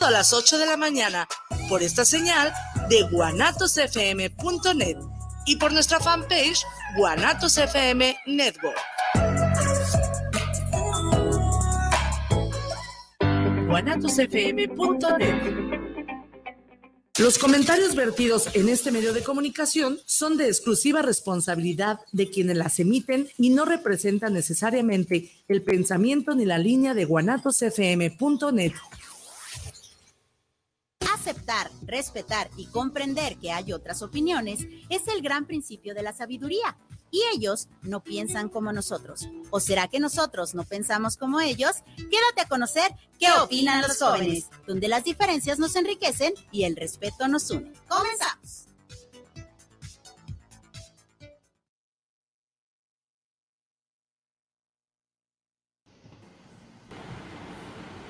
a las 8 de la mañana por esta señal de guanatosfm.net y por nuestra fanpage Guanatos FM guanatosfm.net los comentarios vertidos en este medio de comunicación son de exclusiva responsabilidad de quienes las emiten y no representan necesariamente el pensamiento ni la línea de guanatosfm.net. Aceptar, respetar y comprender que hay otras opiniones es el gran principio de la sabiduría y ellos no piensan como nosotros. ¿O será que nosotros no pensamos como ellos? Quédate a conocer qué opinan los jóvenes, donde las diferencias nos enriquecen y el respeto nos une. Comenzamos.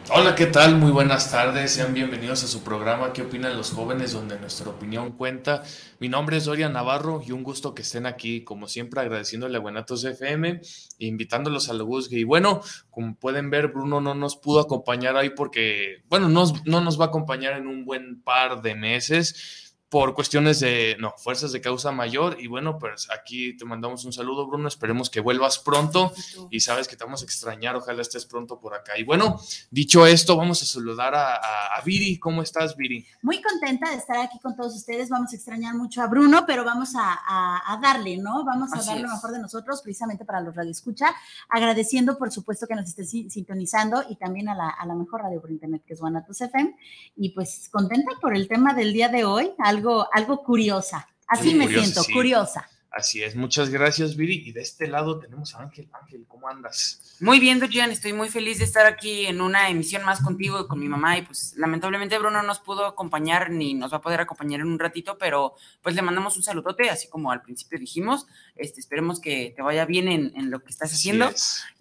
Hola, ¿qué tal? Muy buenas tardes. Sean bienvenidos a su programa ¿Qué opinan los jóvenes? donde nuestra opinión cuenta. Mi nombre es Dorian Navarro y un gusto que estén aquí, como siempre, agradeciéndole a Buenatos FM e invitándolos a lo Y bueno, como pueden ver, Bruno no nos pudo acompañar ahí porque, bueno, no nos va a acompañar en un buen par de meses por cuestiones de, no, fuerzas de causa mayor. Y bueno, pues aquí te mandamos un saludo, Bruno. Esperemos que vuelvas pronto y sabes que te vamos a extrañar. Ojalá estés pronto por acá. Y bueno, dicho esto, vamos a saludar a, Viri. ¿Cómo estás, Viri? Muy contenta de estar aquí con todos ustedes. Vamos a extrañar mucho a Bruno, pero vamos a, darle, ¿no? Vamos a dar lo mejor de nosotros, precisamente para los escucha Agradeciendo, por supuesto, que nos esté sintonizando y también a la, a la mejor radio por internet, que es Guanatos FM. Y pues contenta por el tema del día de hoy. Algo algo, curiosa. Así me siento, curiosa. Así es, muchas gracias, Viri. Y de este lado tenemos a Ángel. Ángel, ¿cómo andas? Muy bien, Dorian, estoy muy feliz de estar aquí en una emisión más contigo, con mi mamá. Y pues lamentablemente Bruno no nos pudo acompañar ni nos va a poder acompañar en un ratito, pero pues le mandamos un saludote, así como al principio dijimos. Este, esperemos que te vaya bien en, lo que estás haciendo.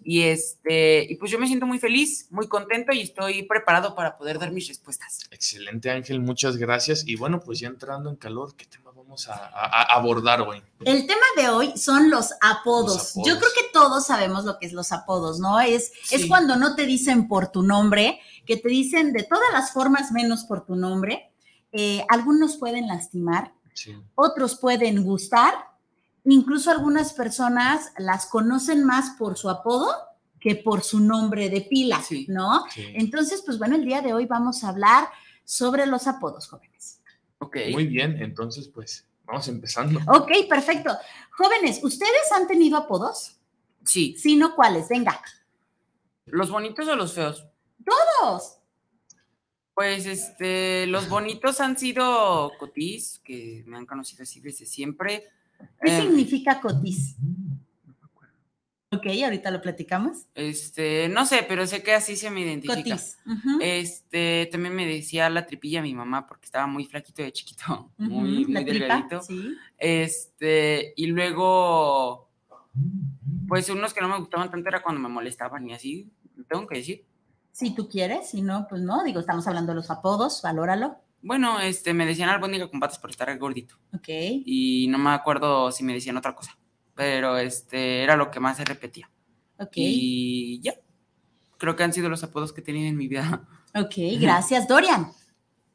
Y este, y pues yo me siento muy feliz, muy contento y estoy preparado para poder dar mis respuestas. Excelente, Ángel, muchas gracias. Y bueno, pues ya entrando en calor, ¿qué tema vamos a, abordar hoy? El tema de hoy son los apodos. Yo creo que todos sabemos lo que es los apodos, ¿no? Es, es cuando no te dicen por tu nombre, que te dicen de todas las formas menos por tu nombre. Eh, algunos pueden lastimar, otros pueden gustar, incluso algunas personas las conocen más por su apodo que por su nombre de pila, ¿no? Entonces, pues bueno, el día de hoy vamos a hablar sobre los apodos jóvenes. Muy bien, entonces pues vamos empezando. Ok, perfecto. Jóvenes, ¿ustedes han tenido apodos? Sí. Sí, no cuáles, venga. ¿Los bonitos o los feos? Todos. Pues este, los bonitos han sido Cotis, que me han conocido así desde siempre. ¿Qué eh, significa Cotis? Ok, ahorita lo platicamos. Este, no sé, pero sé que así se me identifica. Este, también me decía la tripilla mi mamá porque estaba muy flaquito de chiquito, muy, delgadito. Este, y luego, pues unos que no me gustaban tanto era cuando me molestaban y así, tengo que decir. Si tú quieres, si no, pues no, digo, estamos hablando de los apodos, valóralo. Bueno, este, me decían albóndiga con patas por estar gordito. Ok. Y no me acuerdo si me decían otra cosa pero este era lo que más se repetía. Ok. Y ya, creo que han sido los apodos que he tenido en mi vida. Ok, gracias, Dorian.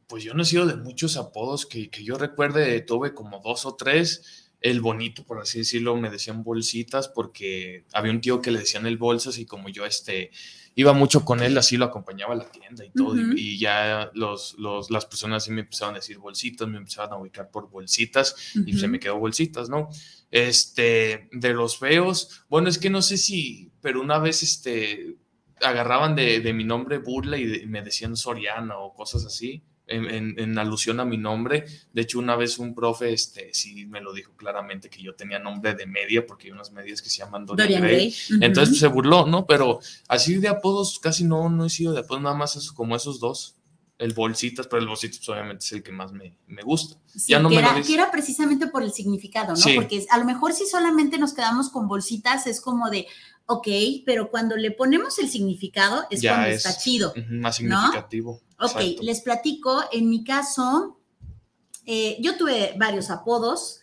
Pues yo no he sido de muchos apodos que, que yo recuerde, tuve como dos o tres. El bonito, por así decirlo, me decían bolsitas porque había un tío que le decían el bolsas y como yo este iba mucho con él, así lo acompañaba a la tienda y todo, y, ya los, los, las personas así me empezaron a decir bolsitas, me empezaron a ubicar por bolsitas y se me quedó bolsitas, ¿no? Este, de los feos, bueno, es que no sé si, pero una vez este, agarraban de, de mi nombre burla y, me decían Soriana o cosas así en, alusión a mi nombre. De hecho, una vez un profe este, sí me lo dijo claramente que yo tenía nombre de media, porque hay unas medias que se llaman Dorian, Gray. Entonces pues, se burló, ¿no? Pero así de apodos casi no, no he sido de apodos, nada más como esos dos. El bolsitas, pero el bolsitas pues, obviamente es el que más me, gusta. ya no que, era, que, era, precisamente por el significado, ¿no? Porque a lo mejor si solamente nos quedamos con bolsitas es como de, ok, pero cuando le ponemos el significado es cuando está chido. Más significativo. Ok, les platico, en mi caso, eh, yo tuve varios apodos.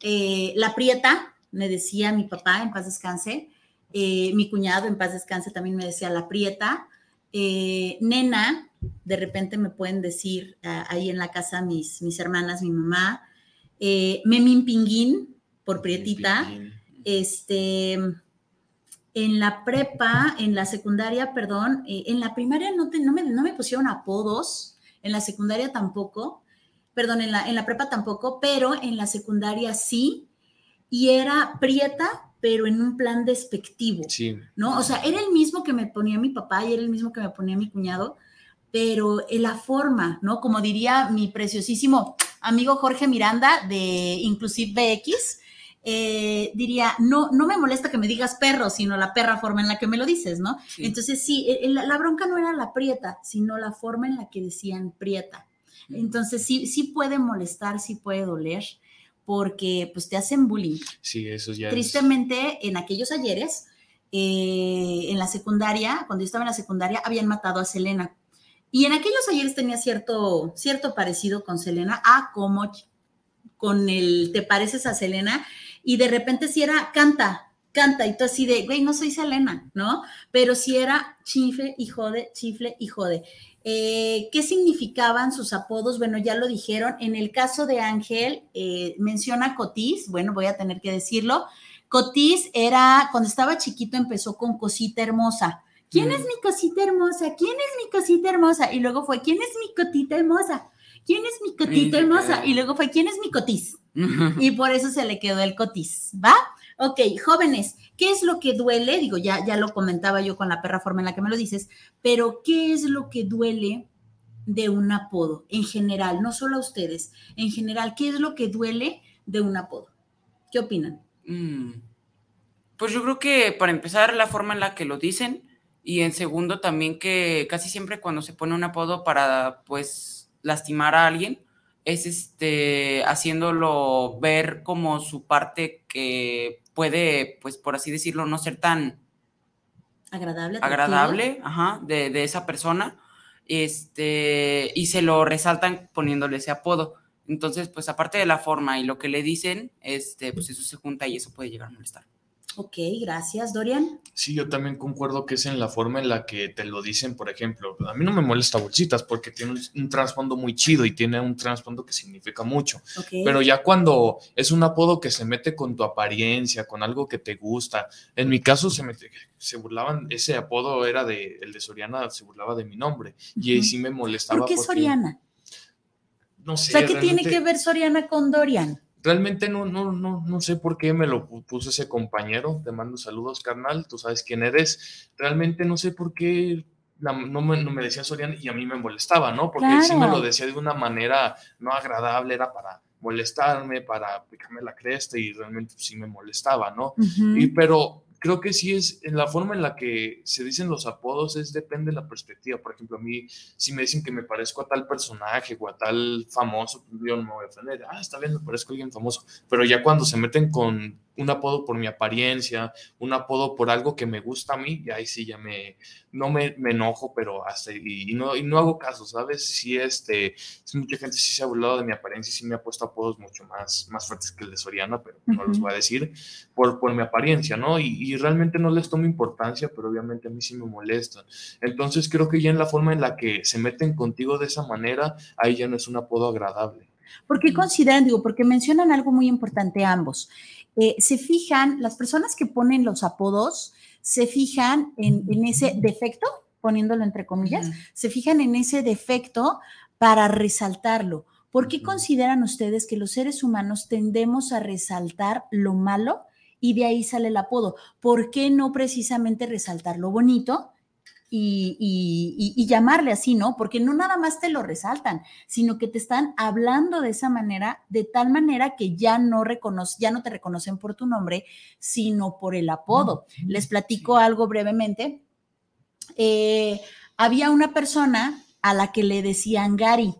Eh, la Prieta, me decía mi papá, en paz descanse. Eh, mi cuñado, en paz descanse, también me decía la Prieta. Nena, de repente me pueden decir ah, ahí en la casa mis, mis hermanas, mi mamá, Memín Pinguín, por Prietita, este, en la prepa, en la secundaria, perdón, eh, en la primaria no, no, me, no, me, pusieron apodos, en la secundaria tampoco, perdón, en la, en la prepa tampoco, pero en la secundaria sí, y era Prieta, pero en un plan despectivo, sí. ¿no? O sea, era el mismo que me ponía mi papá y era el mismo que me ponía mi cuñado, pero en la forma, ¿no? Como diría mi preciosísimo amigo Jorge Miranda de Inclusive BX, eh, diría, no, no me molesta que me digas perro, sino la perra forma en la que me lo dices, ¿no? Entonces, sí, la, bronca no era la prieta, sino la forma en la que decían prieta. Entonces, sí, sí puede molestar, sí puede doler, porque pues te hacen bullying. Sí, eso ya. Tristemente, en aquellos ayeres, eh, en la secundaria, cuando yo estaba en la secundaria, habían matado a Selena. Y en aquellos ayeres tenía cierto, cierto parecido con Selena, a como con el te pareces a Selena, y de repente si era canta, canta, y tú así de, güey, no soy Selena, ¿no? Pero si era chifle y jode, chifle y jode. Eh, ¿Qué significaban sus apodos? Bueno, ya lo dijeron. En el caso de Ángel, eh, menciona Cotis, bueno, voy a tener que decirlo. Cotis era, cuando estaba chiquito, empezó con Cosita Hermosa. ¿Quién es mm. mi cosita hermosa? ¿Quién es mi cosita hermosa? Y luego fue, ¿quién es mi cotita hermosa? ¿Quién es mi cotita hermosa? Y luego fue, ¿quién es mi cotis? y por eso se le quedó el cotis, ¿va? Ok, jóvenes, ¿qué es lo que duele? Digo, ya, ya lo comentaba yo con la perra forma en la que me lo dices, pero ¿qué es lo que duele de un apodo en general? No solo a ustedes, en general, ¿qué es lo que duele de un apodo? ¿Qué opinan? Mm, pues yo creo que para empezar, la forma en la que lo dicen, y en segundo, también que casi siempre cuando se pone un apodo para, pues, lastimar a alguien, es este, haciéndolo ver como su parte que puede, pues, por así decirlo, no ser tan agradable, agradable ajá, de, de, esa persona, este, y se lo resaltan poniéndole ese apodo. Entonces, pues, aparte de la forma y lo que le dicen, este, pues eso se junta y eso puede llegar a molestar. Ok, gracias, Dorian. Sí, yo también concuerdo que es en la forma en la que te lo dicen, por ejemplo. A mí no me molesta bolsitas porque tiene un, trasfondo muy chido y tiene un trasfondo que significa mucho. Pero ya cuando es un apodo que se mete con tu apariencia, con algo que te gusta. En mi caso se mete, se burlaban, ese apodo era de, el de Soriana se burlaba de mi nombre. Y ahí sí me molestaba. ¿Por qué Soriana? No sé. O sea, ¿qué tiene que ver Soriana con Dorian? Realmente no, no, no, no sé por qué me lo puso ese compañero. Te mando saludos, carnal. Tú sabes quién eres. Realmente no sé por qué no, me, no, me, decía Soriana y a mí me molestaba, ¿no? Porque sí me lo decía de una manera no agradable, era para molestarme, para picarme la cresta y realmente sí me molestaba, ¿no? Y pero creo que sí es en la forma en la que se dicen los apodos, es depende de la perspectiva. Por ejemplo, a mí, si me dicen que me parezco a tal personaje o a tal famoso, pues, yo no me voy a ofender. Ah, está bien, me parezco a alguien famoso. Pero ya cuando se meten con un apodo por mi apariencia, un apodo por algo que me gusta a mí, y ahí sí ya me, no me, enojo, pero hasta, y, no, y no hago caso, ¿sabes? Sí, este, mucha gente sí se ha burlado de mi apariencia y sí me ha puesto apodos mucho más, más fuertes que el de Soriana, pero no los voy a decir, por, por mi apariencia, ¿no? Y, y, realmente no les tomo importancia, pero obviamente a mí sí me molestan. Entonces creo que ya en la forma en la que se meten contigo de esa manera, ahí ya no es un apodo agradable. ¿Por qué consideran, digo, porque mencionan algo muy importante ambos? Eh, se fijan, las personas que ponen los apodos, se fijan en, ese defecto, poniéndolo entre comillas, se fijan en ese defecto para resaltarlo. ¿Por qué consideran ustedes que los seres humanos tendemos a resaltar lo malo y de ahí sale el apodo? ¿Por qué no precisamente resaltar lo bonito y, llamarle así, ¿no? Porque no nada más te lo resaltan, sino que te están hablando de esa manera, de tal manera que ya no, reconoce, ya no te reconocen por tu nombre, sino por el apodo. Les platico algo brevemente. Eh, había una persona a la que le decían Gary.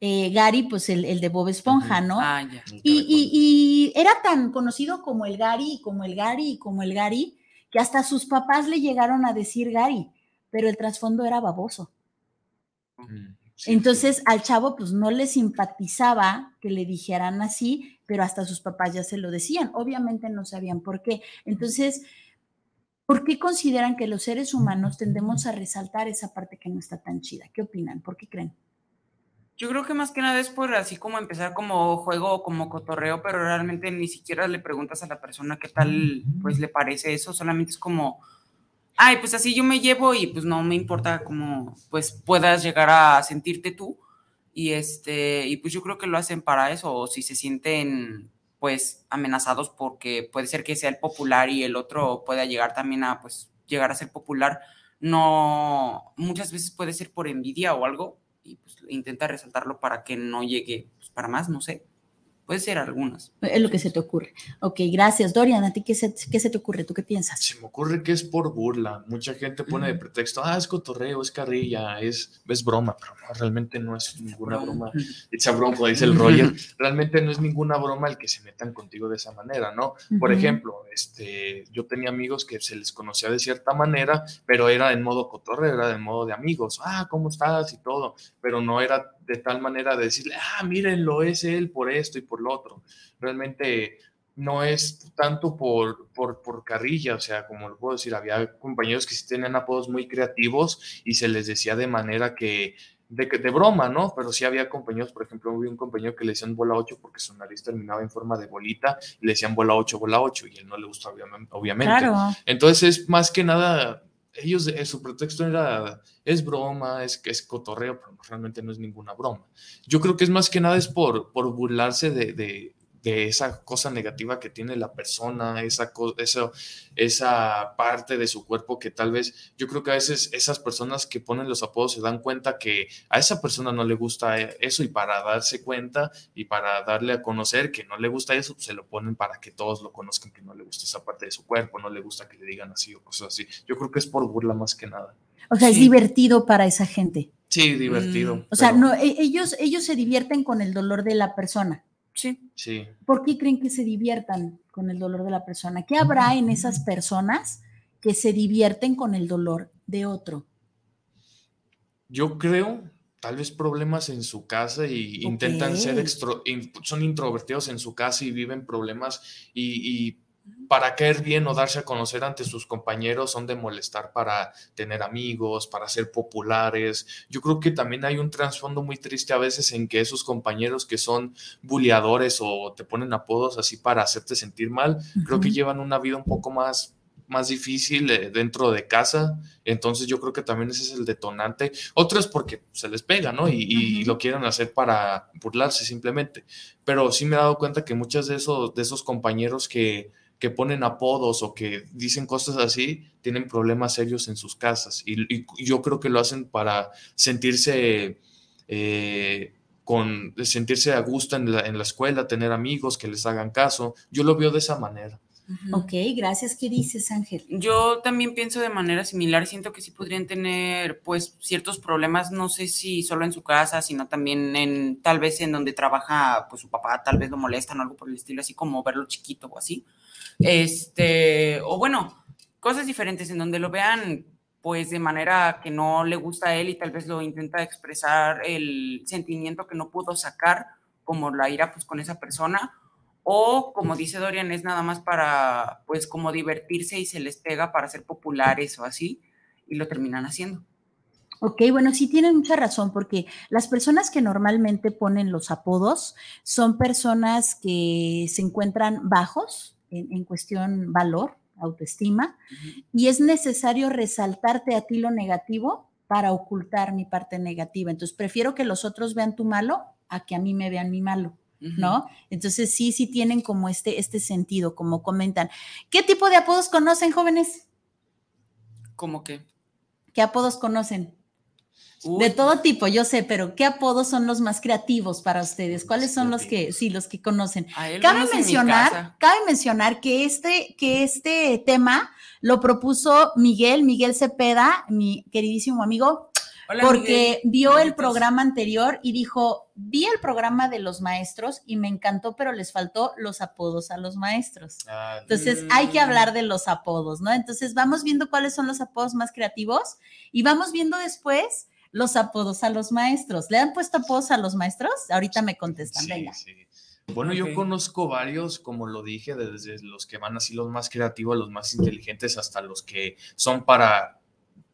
Eh, Gary, pues el, de Bob Esponja, ¿no? Ah, y, y, era tan conocido como el Gary, como el Gary, como el Gary, que hasta sus papás le llegaron a decir Gary, pero el trasfondo era baboso. Mm, Entonces al chavo pues no le simpatizaba que le dijeran así, pero hasta sus papás ya se lo decían. Obviamente no sabían por qué. Entonces, ¿Por qué consideran que los seres humanos tendemos a resaltar esa parte que no está tan chida? ¿Qué opinan? ¿Por qué creen? Yo creo que más que nada es por así como empezar como juego o como cotorreo, pero realmente ni siquiera le preguntas a la persona qué tal pues le parece eso, solamente es como, ay, pues así yo me llevo y pues no me importa cómo pues puedas llegar a sentirte tú y este y pues yo creo que lo hacen para eso o si se sienten pues amenazados porque puede ser que sea el popular y el otro pueda llegar también a pues llegar a ser popular, no muchas veces puede ser por envidia o algo y pues intenta resaltarlo para que no llegue pues, para más, no sé. Puede ser algunas. Es lo que se te ocurre. Ok, gracias. Dorian, ¿a ti qué se, qué se te ocurre? ¿Tú qué piensas? Se me ocurre que es por burla. Mucha gente pone de pretexto, ah, es cotorreo, es carrilla, es, es broma, pero realmente no es ninguna broma. It's a broma, dice el Roger. Realmente no es ninguna broma el que se metan contigo de esa manera, ¿no? Por ejemplo, este, yo tenía amigos que se les conocía de cierta manera, pero era en modo cotorreo, era en modo de amigos. Ah, ¿cómo estás? Y todo. Pero no era de tal manera de decirle, ah, mírenlo, es él por esto y por lo otro. Realmente no es tanto por, por, por, carrilla, o sea, como lo puedo decir, había compañeros que sí tenían apodos muy creativos y se les decía de manera que, de, de broma, ¿no? Pero sí había compañeros, por ejemplo, hubo un compañero que le decían bola 8 porque su nariz terminaba en forma de bolita y le decían bola 8, bola 8 y él no le gustaba, obviamente. Claro. Entonces es más que nada ellos, eh, su pretexto era, es broma, es, es cotorreo, pero realmente no es ninguna broma. Yo creo que es más que nada es por, por burlarse de, de, de esa cosa negativa que tiene la persona, esa, esa, esa parte de su cuerpo que tal vez, yo creo que a veces esas personas que ponen los apodos se dan cuenta que a esa persona no le gusta eso y para darse cuenta y para darle a conocer que no le gusta eso, se lo ponen para que todos lo conozcan, que no le gusta esa parte de su cuerpo, no le gusta que le digan así o cosas así. Yo creo que es por burla más que nada. O sea, es divertido para esa gente. Sí, divertido. Mm. O sea, no, e, ellos, ellos se divierten con el dolor de la persona. Sí. Sí. ¿Por qué creen que se diviertan con el dolor de la persona? ¿Qué habrá en esas personas que se divierten con el dolor de otro? Yo creo, tal vez problemas en su casa y intentan ser extro, son introvertidos en su casa y viven problemas y, y para caer bien o darse a conocer ante sus compañeros son de molestar para tener amigos, para ser populares. Yo creo que también hay un trasfondo muy triste a veces en que esos compañeros que son bulleadores o te ponen apodos así para hacerte sentir mal, creo que llevan una vida un poco más más difícil eh, dentro de casa, entonces yo creo que también ese es el detonante. Otros porque se les pega, ¿no? Y, y, lo quieren hacer para burlarse simplemente. Pero sí me he dado cuenta que muchos de esos, de esos compañeros que, que ponen apodos o que dicen cosas así, tienen problemas serios en sus casas. Y, yo creo que lo hacen para sentirse eh, con sentirse a gusto en la, en la, escuela, tener amigos que les hagan caso. Yo lo veo de esa manera. Ok, gracias. ¿Qué dices, Ángel? Yo también pienso de manera similar. Siento que sí podrían tener, pues, ciertos problemas, no sé si solo en su casa, sino también en, tal vez en donde trabaja, pues, su papá, tal vez lo molestan o algo por el estilo, así como verlo chiquito o así. Este, o bueno, cosas diferentes en donde lo vean pues de manera que no le gusta a él y tal vez lo intenta expresar el sentimiento que no pudo sacar, como la ira pues con esa persona, o como dice Dorian, es nada más para pues como divertirse y se les pega para ser populares o así, y lo terminan haciendo. Ok, bueno, sí tienen mucha razón, porque las personas que normalmente ponen los apodos son personas que se encuentran bajos, en, cuestión valor, autoestima, y es necesario resaltarte a ti lo negativo para ocultar mi parte negativa. Entonces, prefiero que los otros vean tu malo a que a mí me vean mi malo. ¿No? Entonces sí, sí tienen como este, este sentido, como comentan. ¿Qué tipo de apodos conocen, jóvenes? ¿Cómo qué? ¿Qué apodos conocen? De todo tipo, yo sé, pero ¿qué apodos son los más creativos para ustedes? ¿Cuáles son los que, sí, los que conocen? Cabe mencionar, cabe mencionar que este, que este tema lo propuso Miguel, Miguel Cepeda, mi queridísimo amigo, porque vio el programa anterior y dijo, vi el programa de los maestros y me encantó, pero les faltó los apodos a los maestros. Ah, Entonces hay que hablar de los apodos, ¿no? Entonces vamos viendo cuáles son los apodos más creativos y vamos viendo después los apodos a los maestros. ¿Le han puesto apodos a los maestros? Ahorita me contestan, venga. Bueno, yo conozco varios, como lo dije, desde los que van así los más creativos, los más inteligentes, hasta los que son para,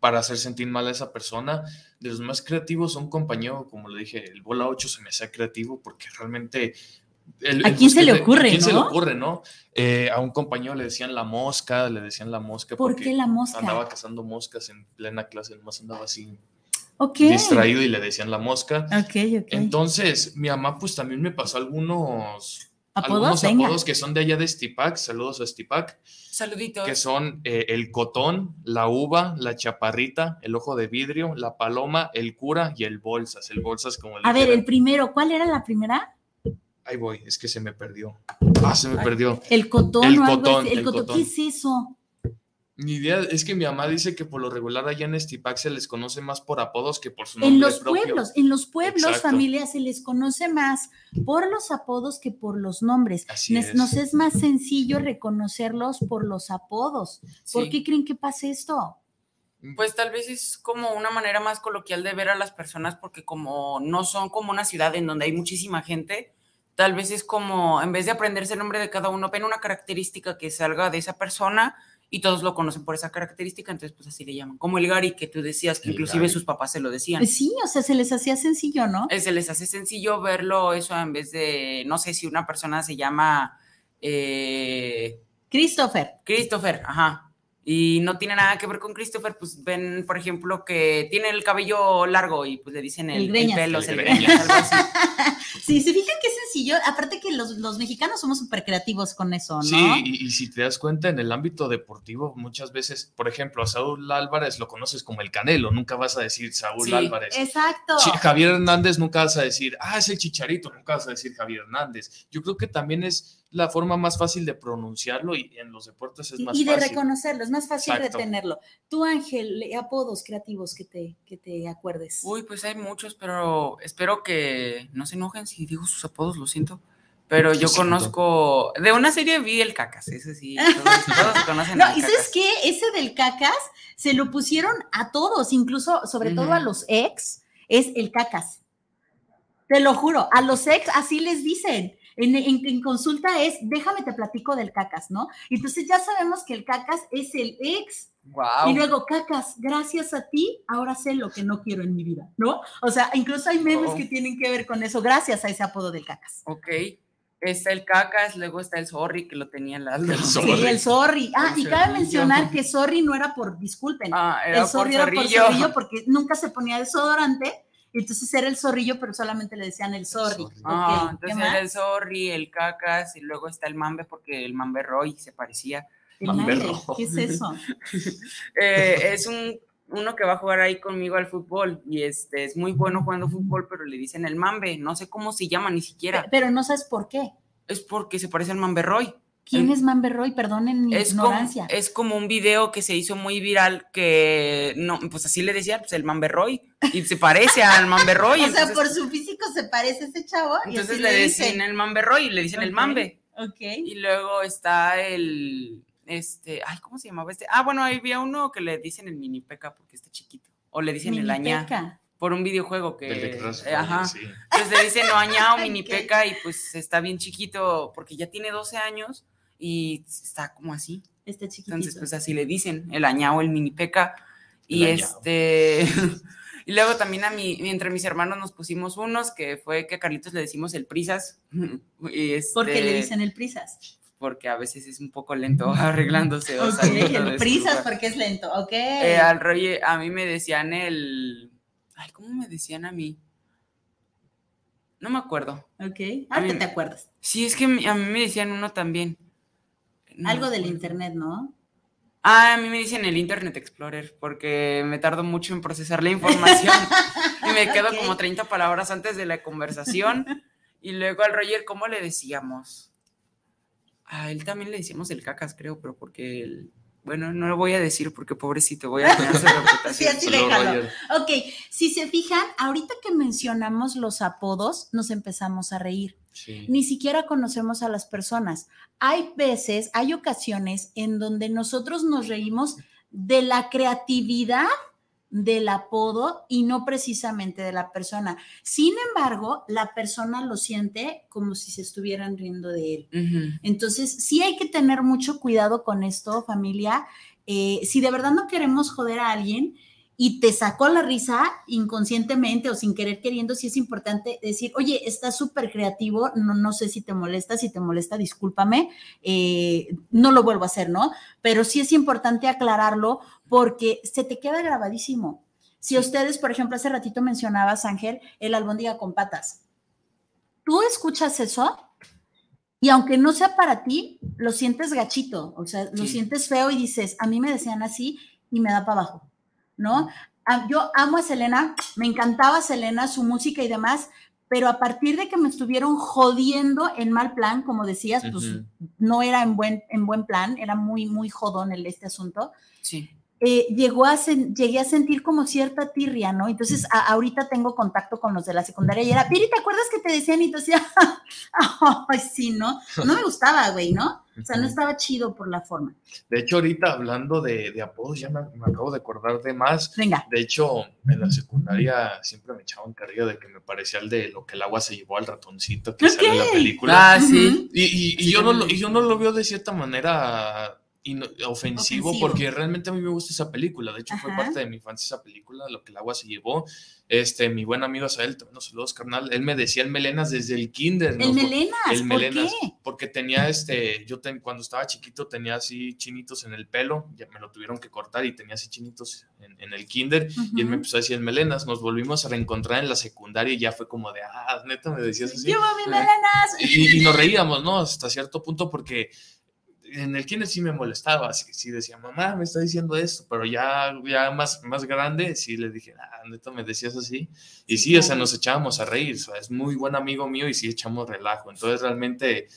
para hacer sentir mal a esa persona. De los más creativos, un compañero, como lo dije, el bola 8 se me hace creativo porque realmente ¿A quién se le ocurre? ¿A quién se le ocurre, no? Eh, a un compañero le decían la mosca, le decían la mosca. ¿Por qué la mosca? Andaba cazando moscas en plena clase, el más andaba así distraído y le decían la mosca. Ok, Entonces, mi mamá pues también me pasó algunos ¿Apodos? algunos apodos que son de allá de Stipac. Saludos a Stipac. Saluditos. Que son eh, el cotón, la uva, la chaparrita, el ojo de vidrio, la paloma, el cura y el bolsas. El bolsas como el A ver, el primero, ¿cuál era la primera? Ahí voy, es que se me perdió. Ah, se me perdió. El cotón, el, cotón, el, cotón. ¿Qué es eso? Mi idea es que mi mamá dice que por lo regular allá en Estipac se les conoce más por apodos que por su nombre En los pueblos, en los pueblos, familia, se les conoce más por los apodos que por los nombres. Así es. Nos es más sencillo reconocerlos por los apodos. ¿Por qué creen que pasa esto? Pues tal vez es como una manera más coloquial de ver a las personas porque como no son como una ciudad en donde hay muchísima gente, Tal vez es como, en vez de aprenderse el nombre de cada uno, ven una característica que salga de esa persona y todos lo conocen por esa característica, entonces pues así le llaman. Como el Gary que tú decías, que inclusive sus papás se lo decían. Sí, o sea, se les hacía sencillo, ¿no? Eh, se les hace sencillo verlo eso en vez de, no sé si una persona se llama... Eh, Christopher. Christopher, ajá y no tiene nada que ver con Christopher, pues ven, por ejemplo, que tiene el cabello largo y pues le dicen el, el, pelo, el, algo así. sí, se fijan que es sencillo, aparte que los, los mexicanos somos súper creativos con eso, ¿no? Sí, y, si te das cuenta, en el ámbito deportivo, muchas veces, por ejemplo, a Saúl Álvarez lo conoces como el Canelo, nunca vas a decir Saúl sí, Álvarez. Exacto. Javier Hernández nunca vas a decir, ah, es el chicharito, nunca vas a decir Javier Hernández. Yo creo que también es la forma más fácil de pronunciarlo y en los deportes es más fácil. Y de reconocerlo, es más fácil retenerlo. Tú, Ángel, apodos creativos que te, que te acuerdes. Uy, pues hay muchos, pero espero que no se enojen si digo sus apodos, lo siento. Pero yo conozco, de una serie vi el cacas, ese sí, todos, conocen. no, ¿y sabes qué? Ese del cacas se lo pusieron a todos, incluso, sobre todo a los ex, es el cacas. Te lo juro, a los ex así les dicen. En, consulta es, déjame te platico del cacas, ¿no? Entonces ya sabemos que el cacas es el ex. Y luego, cacas, gracias a ti, ahora sé lo que no quiero en mi vida, ¿no? O sea, incluso hay memes oh. que tienen que ver con eso, gracias a ese apodo del cacas. Ok. Está el cacas, luego está el sorry, que lo tenía la el Sí, el sorry. Ah, y cabe mencionar que sorry no era por disculpen. Ah, el sorry era por zorrillo porque nunca se ponía desodorante entonces era el zorrillo, pero solamente le decían el zorri. Ah, entonces era el zorri, el cacas, y luego está el mambe, porque el mambe Roy se parecía. El mambe, ¿qué es eso? Eh, es un, uno que va a jugar ahí conmigo al fútbol, y este es muy bueno jugando fútbol, pero le dicen el mambe, no sé cómo se llama ni siquiera. Pero, no sabes por qué. Es porque se parece al mambe Roy. ¿Quién es Manberroy? Perdonen mi ignorancia. es como un video que se hizo muy viral que, no, pues así le decían, pues el Manberroy, y se parece al Manberroy. o sea, por su físico se parece ese chavo. Entonces le, dicen el Manberroy, le dicen el Mambe. Ok. Y luego está el, este, ay, ¿cómo se llamaba este? Ah, bueno, ahí había uno que le dicen el mini peca porque está chiquito, o le dicen el añá. Por un videojuego que. Eh, ajá. Entonces le dicen o añá o mini peca y pues está bien chiquito porque ya tiene 12 años y está como así. Está chiquito. Entonces, pues así le dicen, el añao, el mini peca. Y este. y luego también a mí, entre mis hermanos nos pusimos unos, que fue que a Carlitos le decimos el prisas. y este, ¿Por qué le dicen el prisas? Porque a veces es un poco lento arreglándose. o el prisas porque es lento, ok. Eh, al rollo, a mí me decían el. Ay, ¿cómo me decían a mí? No me acuerdo. Ok. Ahora te acuerdas. Sí, es que a mí me decían uno también. Algo del internet, ¿no? Ah, a mí me dicen el Internet Explorer porque me tardo mucho en procesar la información y me quedo como 30 palabras antes de la conversación. Y luego al Roger, ¿cómo le decíamos? A él también le decíamos el cacas, creo, pero porque él, bueno, no lo voy a decir porque pobrecito, voy a tener su reputación. sí, Ok, si se fijan, ahorita que mencionamos los apodos, nos empezamos a reír. Ni siquiera conocemos a las personas. Hay veces, hay ocasiones en donde nosotros nos reímos de la creatividad del apodo y no precisamente de la persona. Sin embargo, la persona lo siente como si se estuvieran riendo de él. Entonces, sí hay que tener mucho cuidado con esto, familia. Eh, si de verdad no queremos joder a alguien, y te sacó la risa inconscientemente o sin querer queriendo, sí es importante decir, oye, está súper creativo, no, no sé si te molesta, si te molesta, discúlpame, eh, no lo vuelvo a hacer, ¿no? Pero sí es importante aclararlo porque se te queda grabadísimo. Si ustedes, por ejemplo, hace ratito mencionabas, Ángel, el albóndiga con patas, tú escuchas eso y aunque no sea para ti, lo sientes gachito, o sea, lo sientes feo y dices, a mí me decían así y me da para abajo. ¿No? Ah, yo amo a Selena, me encantaba Selena, su música y demás, pero a partir de que me estuvieron jodiendo en mal plan, como decías, pues no era en buen, en buen plan, era muy, muy jodón el, este asunto. Sí. Eh, llegó a llegué a sentir como cierta tirria, ¿no? Entonces, ahorita tengo contacto con los de la secundaria y era, Piri, ¿te acuerdas que te decían? Y tú decías, ay, sí, ¿no? No me gustaba, güey, ¿no? O sea, no estaba chido por la forma. De hecho, ahorita hablando de, de apodos, ya me, acabo de acordar de más. Venga. De hecho, en la secundaria siempre me echaban carrilla de que me parecía el de lo que el agua se llevó al ratoncito que sale en la película. Ah, sí. Y, y, yo, no y yo no lo veo de cierta manera ofensivo, porque realmente a mí me gusta esa película. De hecho, fue parte de mi infancia esa película, Lo que el agua se llevó. Este, mi buen amigo Sael, también los saludos, carnal. Él me decía el melenas desde el kinder. ¿El melenas? El melenas. Porque tenía este, yo cuando estaba chiquito tenía así chinitos en el pelo, ya me lo tuvieron que cortar y tenía así chinitos en, el kinder. Y él me empezó a decir el melenas. Nos volvimos a reencontrar en la secundaria y ya fue como de, ah, neta, me decías así. ¡Yo, mi melenas! Y, y nos reíamos, ¿no? Hasta cierto punto porque en el kinder sí me molestaba, así sí decía, mamá, me está diciendo esto, pero ya, ya más, más grande, sí le dije, ah, neta, me decías así. Y sí, o sea, nos echábamos a reír, o sea, es muy buen amigo mío y sí echamos relajo. Entonces, realmente,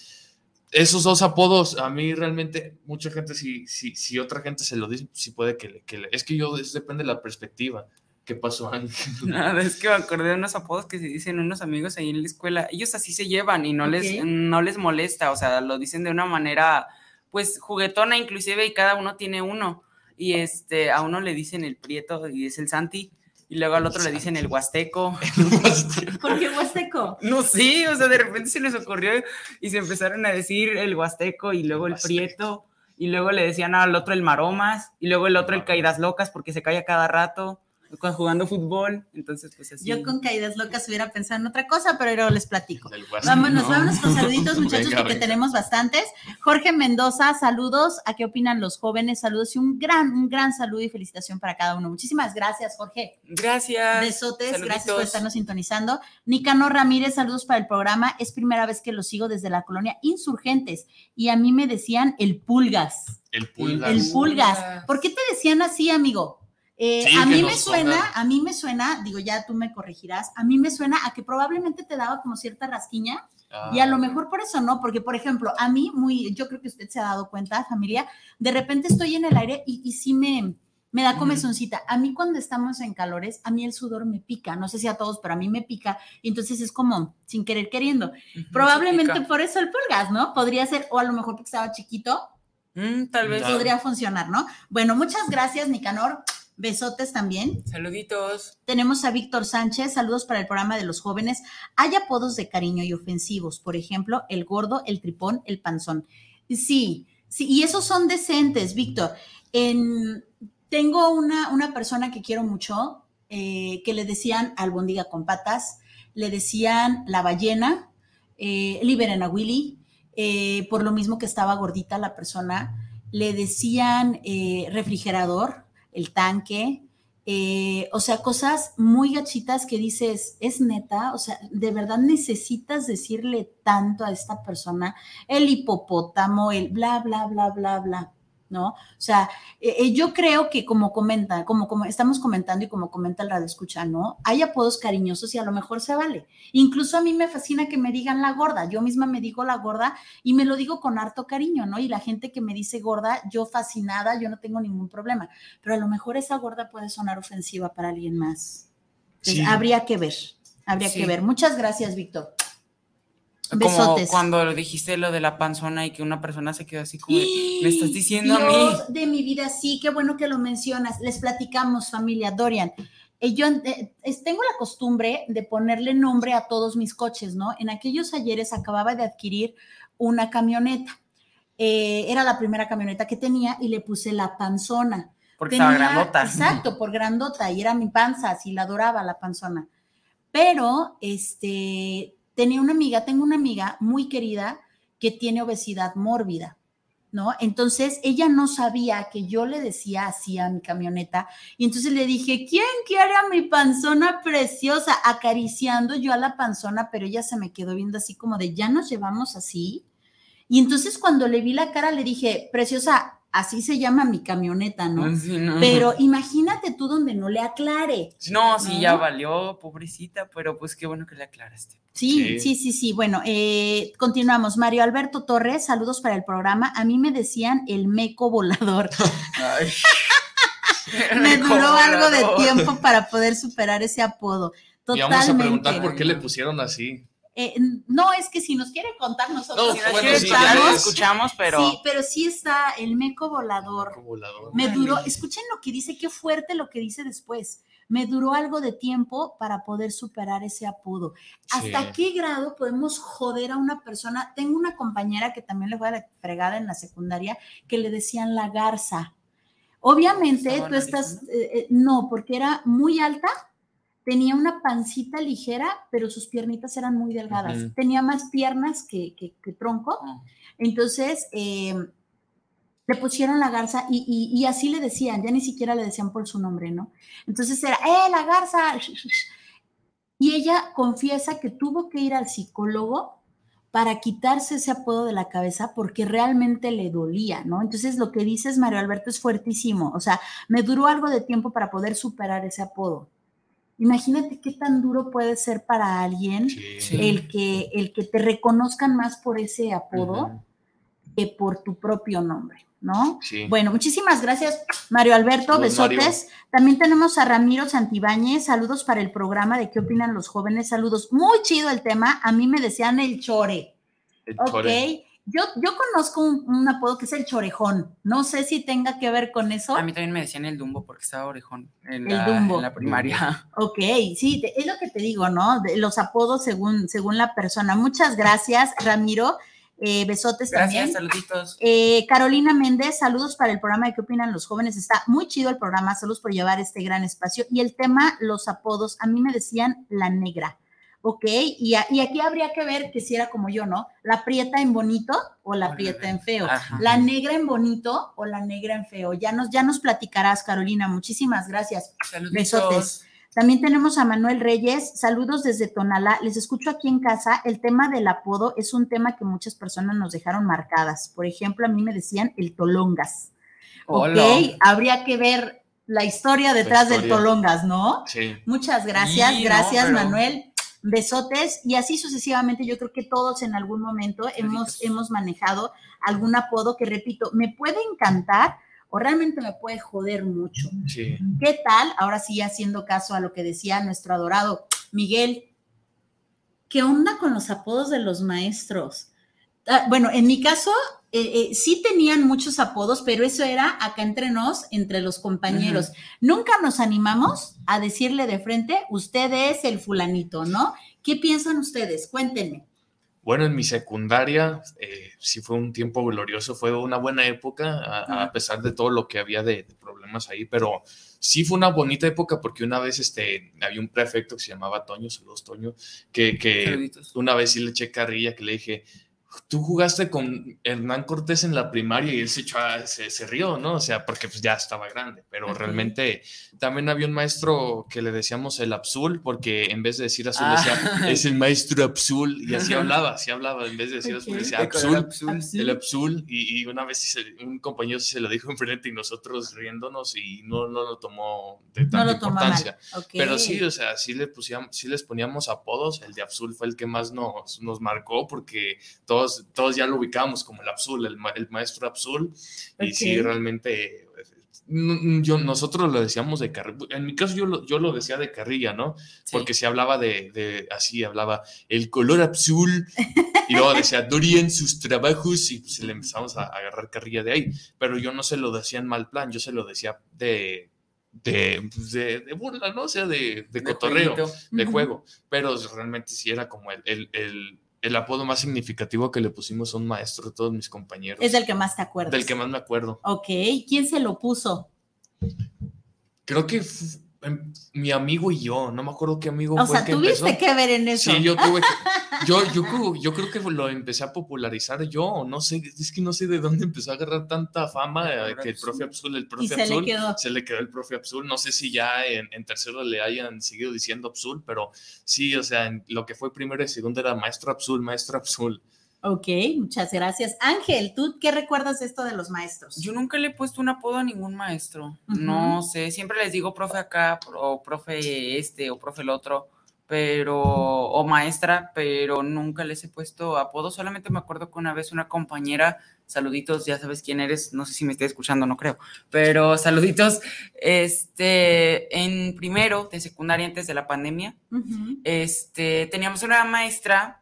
esos dos apodos, a mí realmente, mucha gente, si, si, si otra gente se lo dice, sí puede que, que es que yo, depende de la perspectiva. ¿Qué pasó, Nada, es que me acordé de unos apodos que se dicen unos amigos ahí en la escuela. Ellos así se llevan y no, les, no les molesta, o sea, lo dicen de una manera pues juguetona inclusive y cada uno tiene uno. Y este, a uno le dicen el Prieto y es el Santi. Y luego al otro le dicen el Huasteco. ¿Por qué Huasteco? No, sí, o sea, de repente se les ocurrió y se empezaron a decir el Huasteco y luego el Prieto. Y luego le decían al otro el Maromas. Y luego el otro el Caídas Locas porque se cae a cada rato jugando fútbol, entonces pues así. Yo con caídas locas hubiera pensado en otra cosa, pero ahora les platico. vámonos, vámonos con saluditos muchachos porque tenemos bastantes. Jorge Mendoza, saludos, ¿a qué opinan los jóvenes? Saludos y un gran, un gran saludo y felicitación para cada uno. Muchísimas gracias, Jorge. Gracias. Besotes, gracias por estarnos sintonizando. Nicano Ramírez, saludos para el programa. Es primera vez que lo sigo desde la colonia Insurgentes y a mí me decían el Pulgas. El Pulgas. El Pulgas. ¿Por qué te decían así, amigo? Eh, a mí me suena, a mí me suena, digo, ya tú me corregirás, a mí me suena a que probablemente te daba como cierta rasquiña y a lo ah. mejor por eso no, porque por ejemplo, a mí muy, yo creo que usted se ha dado cuenta, familia, de repente estoy en el aire y, y sí me, me da comezoncita. A mí cuando estamos en calores, a mí el sudor me pica, no sé si a todos, pero a mí me pica y entonces es como sin querer queriendo. Probablemente por eso el pulgas, ¿no? Podría ser, o a lo mejor porque estaba chiquito. Mm, tal vez. Podría funcionar, ¿no? Bueno, muchas gracias, Nicanor. Besotes también. Saluditos. Tenemos a Víctor Sánchez. Saludos para el programa de los jóvenes. Hay apodos de cariño y ofensivos. Por ejemplo, el gordo, el tripón, el panzón. Sí, sí, y esos son decentes, Víctor. En, tengo una, una persona que quiero mucho, eh, que le decían albondiga con patas, le decían la ballena, eh, liberen a Willy, eh, por lo mismo que estaba gordita la persona, le decían eh, refrigerador, el tanque, eh, o sea, cosas muy gachitas que dices, es neta, o sea, de verdad necesitas decirle tanto a esta persona, el hipopótamo, el bla, bla, bla, bla, bla. ¿No? O sea, eh, eh, yo creo que como comenta, como, como estamos comentando y como comenta el radio escucha, ¿no? Hay apodos cariñosos y a lo mejor se vale. Incluso a mí me fascina que me digan la gorda. Yo misma me digo la gorda y me lo digo con harto cariño, ¿no? Y la gente que me dice gorda, yo fascinada, yo no tengo ningún problema. Pero a lo mejor esa gorda puede sonar ofensiva para alguien más. habría que ver, habría que ver. Muchas gracias, Víctor. Como cuando dijiste lo de la panzona y que una persona se quedó así como, me estás diciendo a mí. de mi vida, sí, qué bueno que lo mencionas. Les platicamos, familia Dorian. Eh, yo eh, tengo la costumbre de ponerle nombre a todos mis coches, ¿no? En aquellos ayeres acababa de adquirir una camioneta. Eh, era la primera camioneta que tenía y le puse la panzona. Porque estaba grandota. Exacto, por grandota, y era mi panza, así la adoraba la panzona. Pero, este, tenía una amiga, tengo una amiga muy querida que tiene obesidad mórbida. ¿no? Entonces ella no sabía que yo le decía así a mi camioneta y entonces le dije, ¿quién quiere a mi panzona preciosa? Acariciando yo a la panzona, pero ella se me quedó viendo así como de, ¿ya nos llevamos así? Y entonces cuando le vi la cara le dije, preciosa, así se llama mi camioneta, ¿no? Pero imagínate tú donde no le aclare. No, sí, ya valió, pobrecita, pero pues qué bueno que le aclaraste. Sí, sí, sí, sí. Bueno, eh, continuamos. Mario Alberto Torres, saludos para el programa. A mí me decían el meco volador. me duró algo de tiempo para poder superar ese apodo. Totalmente. Y vamos a preguntar por qué le pusieron así. Eh, no, es que si nos quiere contar nosotros, no, bueno, escuchamos, pero... Sí, pero sí está el meco volador. Meco volador. Me duró, escuchen lo que dice, qué fuerte lo que dice después me duró algo de tiempo para poder superar ese apodo. ¿Hasta qué grado podemos joder a una persona? Tengo una compañera que también le fue a la fregada en la secundaria que le decían la garza. Obviamente tú estás, eh, eh, no, porque era muy alta, tenía una pancita ligera, pero sus piernitas eran muy delgadas. Tenía más piernas que, tronco. Ah. Entonces, eh, le pusieron la garza y, así le decían, ya ni siquiera le decían por su nombre, ¿no? Entonces era, ¡eh, la garza! Y ella confiesa que tuvo que ir al psicólogo para quitarse ese apodo de la cabeza porque realmente le dolía, ¿no? Entonces lo que dices, Mario Alberto, es fuertísimo. O sea, me duró algo de tiempo para poder superar ese apodo. Imagínate qué tan duro puede ser para alguien El, que, el que te reconozcan más por ese apodo que por tu propio nombre. ¿no? Bueno, muchísimas gracias, Mario Alberto, besotes. También tenemos a Ramiro Santibáñez, saludos para el programa de qué opinan los jóvenes, saludos. Muy chido el tema, a mí me decían el chore. El ok, Yo, yo conozco un, apodo que es el chorejón, no sé si tenga que ver con eso. A mí también me decían el dumbo porque estaba orejón en, el la, dumbo. en la primaria. Ok, sí, es lo que te digo, ¿no? los apodos según, según la persona. Muchas gracias, Ramiro. Eh, besotes Gracias, saluditos. Eh, Carolina Méndez, saludos para el programa de qué opinan los jóvenes. Está muy chido el programa, saludos por llevar este gran espacio. Y el tema, los apodos, a mí me decían la negra. ¿Ok? Y, aquí habría que ver que si era como yo, ¿no? La prieta en bonito o la prieta en feo. La negra en bonito o la negra en feo. Ya nos, ya nos platicarás, Carolina. Muchísimas gracias. Saluditos. Besotes. También tenemos a Manuel Reyes, saludos desde Tonalá, les escucho aquí en casa, el tema del apodo es un tema que muchas personas nos dejaron marcadas, por ejemplo, a mí me decían el Tolongas, ok, habría que ver la historia detrás del Tolongas, ¿no? Sí. Muchas gracias, gracias Manuel, besotes y así sucesivamente, yo creo que todos en algún momento hemos, hemos manejado algún apodo que, repito, me puede encantar, o realmente me puede joder mucho. ¿Qué tal? Ahora sí, haciendo caso a lo que decía nuestro adorado Miguel, ¿qué onda con los apodos de los maestros? Ah, bueno, en mi caso, eh, eh, sí tenían muchos apodos, pero eso era acá entre nos, entre los compañeros. Nunca nos animamos a decirle de frente, usted es el fulanito, ¿no? ¿Qué piensan ustedes? Cuéntenme. Bueno, en mi secundaria eh, sí fue un tiempo glorioso, fue una buena época, a, pesar de todo lo que había de, problemas ahí, pero sí fue una bonita época porque una vez este, había un prefecto que se llamaba Toño, saludos Toño, que, que una vez sí le eché carrilla, que le dije, tú jugaste con Hernán Cortés en la primaria y él se, echó se, rió, ¿no? O sea, porque pues ya estaba grande, pero realmente también había un maestro que le decíamos el Absul, porque en vez de decir Azul decía, ah. es el maestro Absul, y así hablaba, así hablaba, en vez de decir Azul decía Absul, el Absul, y, una vez un compañero se lo dijo enfrente y nosotros riéndonos y no, no lo tomó de tanta importancia. Pero sí, o sea, sí, le pusimos, sí les poníamos apodos, el de Absul fue el que más nos, nos marcó porque todos todos, ya lo ubicamos como el Absul, el, maestro Absul, y sí, realmente yo, nosotros lo decíamos de carrilla, en mi caso yo lo, yo lo decía de carrilla, ¿no? Porque se hablaba de, así, hablaba el color azul, Y luego decía, Dori en sus trabajos y pues le empezamos a agarrar carrilla de ahí. Pero yo no se lo decía en mal plan, yo se lo decía de, de, pues, de, de burla, ¿no? O sea, de, de cotorreo, de juego. Pero realmente sí era como el, el, el, el, apodo más significativo que le pusimos a un maestro de todos mis compañeros. Es del que más te acuerdas. Del que más me acuerdo. Ok, ¿quién se lo puso? Creo que mi amigo y yo, no me acuerdo qué amigo o fue. O sea, tuviste que ver en eso. Sí, yo tuve que, yo, yo, yo, creo que lo empecé a popularizar yo, no sé, es que no sé de dónde empezó a agarrar tanta fama que el profe Absul, el profe Absul, se le, quedó. se le quedó el profe Absul, no sé si ya en, en, tercero le hayan seguido diciendo Absul, pero sí, o sea, en lo que fue primero y segundo era maestro Absul, maestro Absul. Ok, muchas gracias. Ángel, ¿tú qué recuerdas de esto de los maestros? Yo nunca le he puesto un apodo a ningún maestro. No sé, siempre les digo profe acá, o profe este, o profe el otro, pero, o maestra, pero nunca les he puesto apodo. Solamente me acuerdo que una vez una compañera, saluditos, ya sabes quién eres, no sé si me está escuchando, no creo, pero saluditos, este, en primero de secundaria antes de la pandemia, este, teníamos una maestra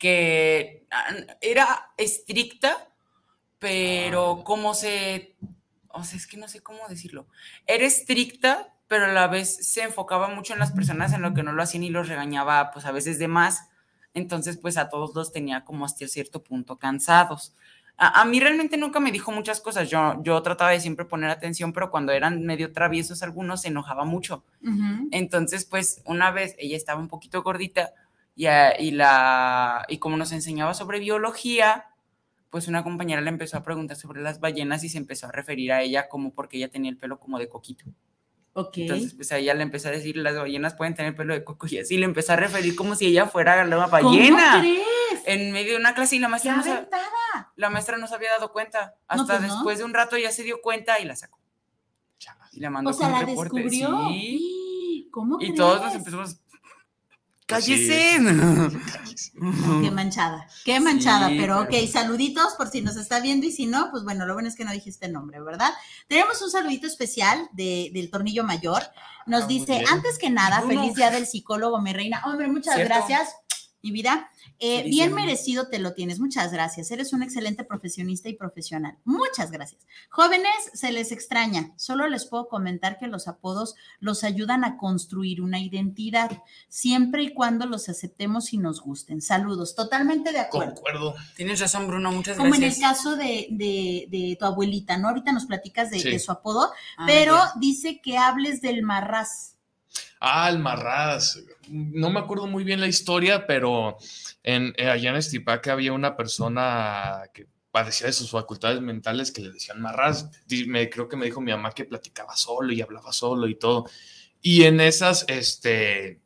que era estricta, pero ah. como se, o sea, es que no sé cómo decirlo, era estricta, pero a la vez se enfocaba mucho en las personas en lo que no lo hacían y los regañaba, pues a veces de más. Entonces, pues a todos los tenía como hasta cierto punto cansados. A, mí realmente nunca me dijo muchas cosas. Yo, yo trataba de siempre poner atención, pero cuando eran medio traviesos algunos se enojaba mucho. Entonces, pues una vez ella estaba un poquito gordita y, la, y como nos enseñaba sobre biología, pues una compañera le empezó a preguntar sobre las ballenas y se empezó a referir a ella como porque ella tenía el pelo como de coquito. Ok. Entonces, pues a ella le empezó a decir, las ballenas pueden tener pelo de coco y así le empezó a referir como si ella fuera la ballena. ¿Cómo crees? En medio de una clase y la maestra, no se, la maestra no se había dado cuenta. Hasta pues después de un rato ya se dio cuenta y la sacó. Y la mandó o sea, la descubrió. Sí. ¿Cómo y todos nos empezamos, ¡Cállese! Qué manchada, qué manchada, pero ok, saluditos por si nos está viendo y si no, pues bueno, lo bueno es que no dijiste el nombre, ¿verdad? Tenemos un saludito especial de, del tornillo mayor. Nos ah, dice, antes que nada, feliz día del psicólogo, mi reina. Hombre, muchas gracias, mi vida. Eh, bien merecido te lo tienes. Muchas gracias. Eres un excelente profesionista y profesional. Muchas gracias. Jóvenes, se les extraña. Solo les puedo comentar que los apodos los ayudan a construir una identidad, siempre y cuando los aceptemos y nos gusten. Saludos. Totalmente de acuerdo. Concuerdo. Tienes razón, Bruno. Muchas gracias. Como en el caso de, tu abuelita, ¿no? Ahorita nos platicas de, su apodo, ah, pero dice que hables del marraz. Ah, el marraz. No me acuerdo muy bien la historia, pero en, eh, allá en Estipaca había una persona que padecía de sus facultades mentales que le decían marras. Me, creo que me dijo mi mamá que platicaba solo y hablaba solo y todo. Y en esas, este,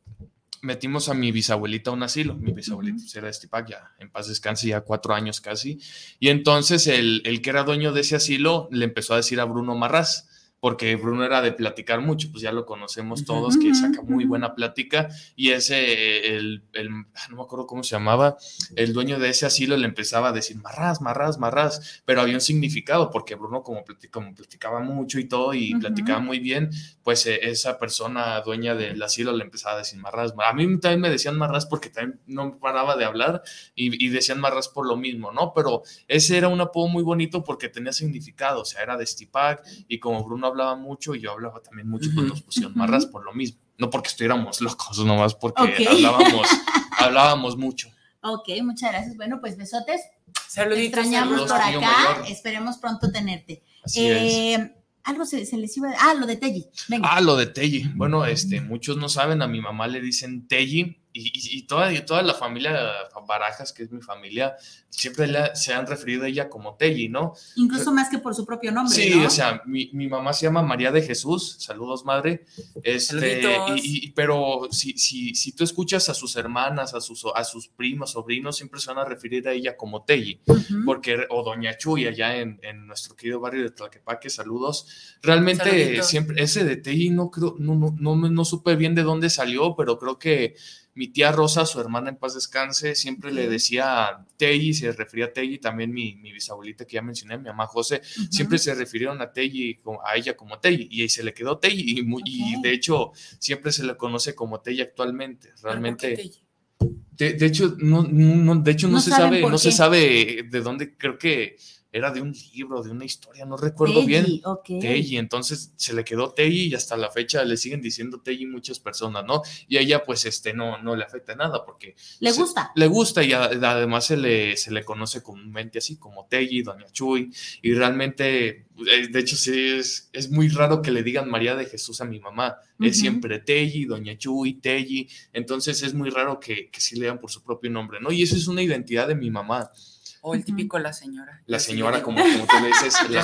metimos a mi bisabuelita a un asilo. Mi bisabuelita pues, era de Estipac, ya en paz descanse, ya cuatro años casi. Y entonces el, el, que era dueño de ese asilo le empezó a decir a Bruno Marras porque Bruno era de platicar mucho, pues ya lo conocemos todos, que saca muy buena plática, y ese, el, el, ah, no me acuerdo cómo se llamaba, el dueño de ese asilo le empezaba a decir, marras, marras, marras, pero había un significado, porque Bruno como, como platicaba mucho y todo, y platicaba muy bien, pues eh, esa persona dueña del asilo le empezaba a decir marras. A mí también me decían marras porque también no paraba de hablar, y, y decían marras por lo mismo, ¿no? Pero ese era un apodo muy bonito porque tenía significado, o sea, era de Stipac, y como Bruno hablaba mucho y yo hablaba también mucho, con los pusieron marras por lo mismo. No porque estuviéramos locos, nomás porque hablábamos, hablábamos mucho. Ok, muchas gracias. Bueno, pues besotes. Saluditos. extrañamos por acá. Esperemos pronto tenerte. Eh, algo se, les iba a... Ah, lo de Telly. Venga. Ah, lo de Telly. Bueno, este, muchos no saben, a mi mamá le dicen Telly y, toda, y toda la familia Barajas, que es mi familia, siempre se han referido a ella como Telly, ¿no? Incluso más que por su propio nombre. Sí, o sea, mi, mamá se llama María de Jesús, saludos madre. Este, y, pero si, si, si tú escuchas a sus hermanas, a sus, a sus primos, sobrinos, siempre se van a referir a ella como Telly, porque, o Doña Chuy, allá en, en, nuestro querido barrio de Tlaquepaque, saludos. Realmente siempre, ese de Telly no creo, no, no, no, no supe bien de dónde salió, pero creo que mi tía Rosa, su hermana en paz descanse, siempre le decía Telly, se refería a Telly, también mi, mi, bisabuelita que ya mencioné, mi mamá José, siempre se refirieron a Telly, a ella como Telly, y ahí se le quedó Telly, y, de hecho siempre se le conoce como Telly actualmente, realmente. De, hecho, no, de hecho no, se sabe, no se sabe de dónde, creo que era de un libro, de una historia, no recuerdo bien. Okay. entonces se le quedó Teji y hasta la fecha le siguen diciendo Teji muchas personas, ¿no? Y a ella pues este no, no le afecta nada porque... Le gusta. Le gusta y además se le, se le conoce comúnmente así como Teji, Doña Chuy, y realmente, eh, de hecho sí es, es muy raro que le digan María de Jesús a mi mamá, es siempre Teji, Doña Chuy, Teji, entonces es muy raro que, que sí le dan por su propio nombre, ¿no? Y eso es una identidad de mi mamá. O el típico la señora. La señora, como, como tú le dices, la,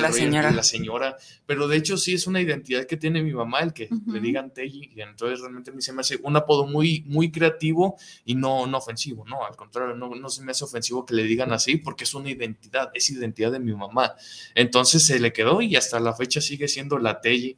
la señora. La señora. Pero de hecho sí es una identidad que tiene mi mamá, el que le digan Teji. Y entonces realmente a mí se me hace un apodo muy, muy creativo y no, no ofensivo, ¿no? Al contrario, no, no se me hace ofensivo que le digan así porque es una identidad, es identidad de mi mamá. Entonces se le quedó y hasta la fecha sigue siendo la Teji.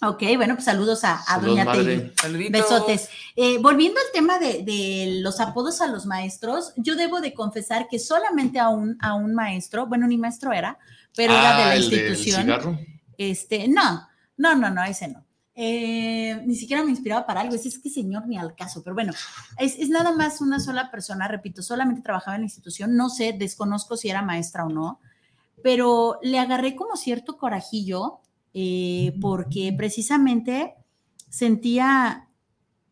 Ok, bueno, pues saludos a, Doña Telly. Besotes. Eh, volviendo al tema de, los apodos a los maestros, yo debo de confesar que solamente a un, a un maestro, bueno, ni maestro era, pero era de la ah, institución. este, no, no, no, no, ese no. Eh, ni siquiera me inspiraba para algo, es, es que señor ni al caso, pero bueno, es, es, nada más una sola persona, repito, solamente trabajaba en la institución, no sé, desconozco si era maestra o no, pero le agarré como cierto corajillo eh, porque precisamente sentía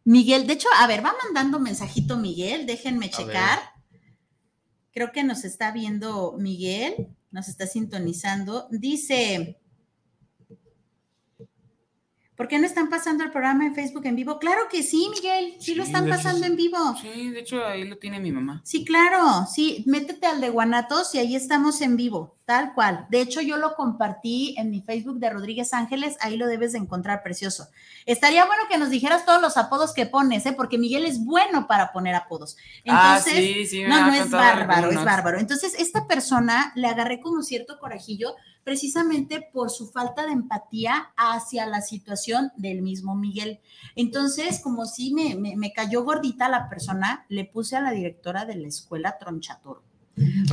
Miguel, de hecho, a ver, va mandando mensajito Miguel, déjenme checar. Creo que nos está viendo Miguel, nos está sintonizando. Dice, ¿Por qué no están pasando el programa en Facebook en vivo? Claro que sí, Miguel, sí, lo están pasando en vivo. Sí, de hecho ahí lo tiene mi mamá. Sí, claro, sí, métete al de Guanatos y ahí estamos en vivo, tal cual. De hecho, yo lo compartí en mi Facebook de Rodríguez Ángeles, ahí lo debes de encontrar precioso. Estaría bueno que nos dijeras todos los apodos que pones, ¿eh? porque Miguel es bueno para poner apodos. Ah, Entonces, ah, sí, sí, no, no es bárbaro, es bárbaro. Entonces, esta persona le agarré como cierto corajillo precisamente por su falta de empatía hacia la situación del mismo Miguel. Entonces, como si me, me, cayó gordita la persona, le puse a la directora de la escuela Tronchatoro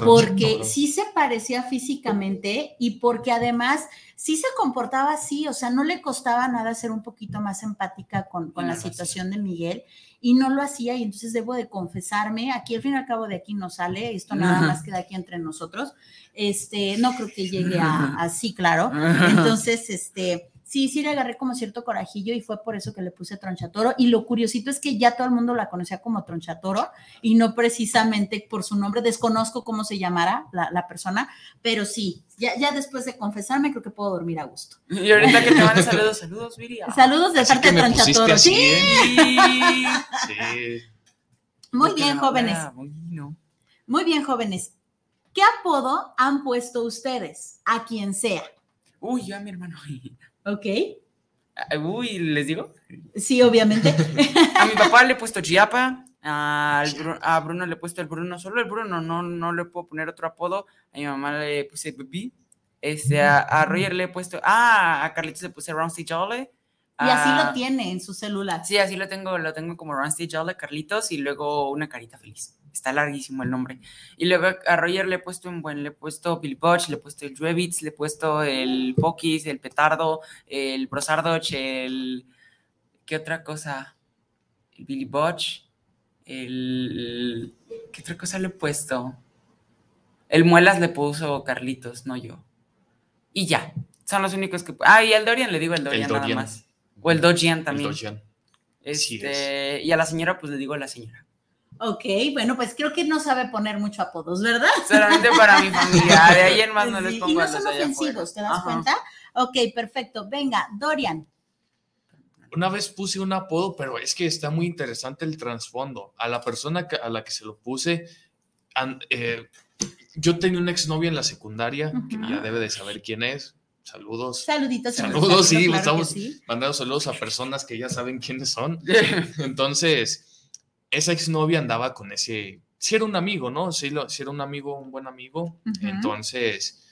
porque sí se parecía físicamente y porque además sí se comportaba así, o sea, no le costaba nada ser un poquito más empática con, con la situación de Miguel y no lo hacía y entonces debo de confesarme, aquí al fin y al cabo de aquí no sale, esto nada más queda aquí entre nosotros, este, no creo que llegue a así, claro, entonces, este sí, sí le agarré como cierto corajillo y fue por eso que le puse Tronchatoro. Y lo curiosito es que ya todo el mundo la conocía como Tronchatoro y no precisamente por su nombre. Desconozco cómo se llamara la, persona, pero sí, ya, ya después de confesarme creo que puedo dormir a gusto. Y ahorita que te van saludos, saludos, Viria. Saludos de parte de Tronchatoro. Sí. sí. Muy bien, jóvenes. Muy bien, jóvenes. ¿Qué apodo han puesto ustedes a quien sea? Uy, ya mi hermano. Ok. Uy, ¿les digo? Sí, obviamente. a mi papá le he puesto Chiapa, a, Bruno le he puesto el Bruno, solo el Bruno, no, no le puedo poner otro apodo. A mi mamá le puse Bibi. Este, a, Roger le he puesto, ah, a Carlitos le puse Roundsty Jolly. Y así lo tiene en su celular. Sí, así lo tengo, lo tengo como Roundsty Jolly, Carlitos, y luego una carita feliz está larguísimo el nombre. Y luego a Roger le he puesto un buen, le he puesto Billy Butch, le he puesto el Drevitz, le he puesto el Pokis, el Petardo, el Brosardoch, el... ¿Qué otra cosa? El Billy Butch, el... ¿Qué otra cosa le he puesto? El Muelas le puso Carlitos, no yo. Y ya, son los únicos que... Ah, y el Dorian le digo el Dorian, nada más. O el Dojian también. El. Este, y a la señora, pues le digo a la señora. Ok, bueno, pues creo que no sabe poner mucho apodos, ¿verdad? Solamente para mi familia, de ahí en más no les pongo Y no son ofensivos, ¿te das cuenta? Ok, perfecto. Venga, Dorian. Una vez puse un apodo, pero es que está muy interesante el trasfondo. A la persona a la que se lo puse, eh, yo tenía una exnovia en la secundaria, que ya debe de saber quién es. Saludos. Saluditos. Saludos, sí, estamos mandando saludos a personas que ya saben quiénes son. Entonces, esa exnovia andaba con ese, si era un amigo, ¿no? Si, lo, si era un amigo, un buen amigo. Entonces,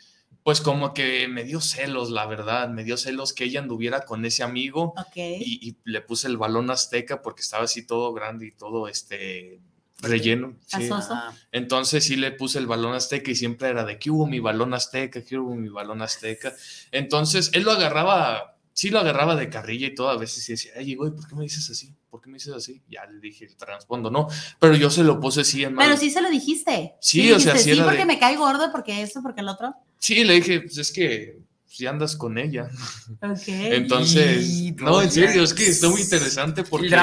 pues como que me dio celos, la verdad, me dio celos que ella anduviera con ese amigo. Y, le puse el balón azteca porque estaba así todo grande y todo este relleno. Entonces sí le puse el balón azteca y siempre era de que hubo mi balón azteca, que hubo mi balón azteca. Entonces él lo agarraba sí lo agarraba de carrilla y todo, a veces sí decía, ay, güey, ¿por qué me dices así? ¿Por qué me dices así? Ya le dije el trasfondo, no, pero yo se lo puse así en Pero sí se lo dijiste. Sí, o sea, sí, sí porque me cae gordo, porque esto, porque el otro. Sí, le dije, pues es que si andas con ella. Ok. Entonces, no, en serio, es que está muy interesante porque,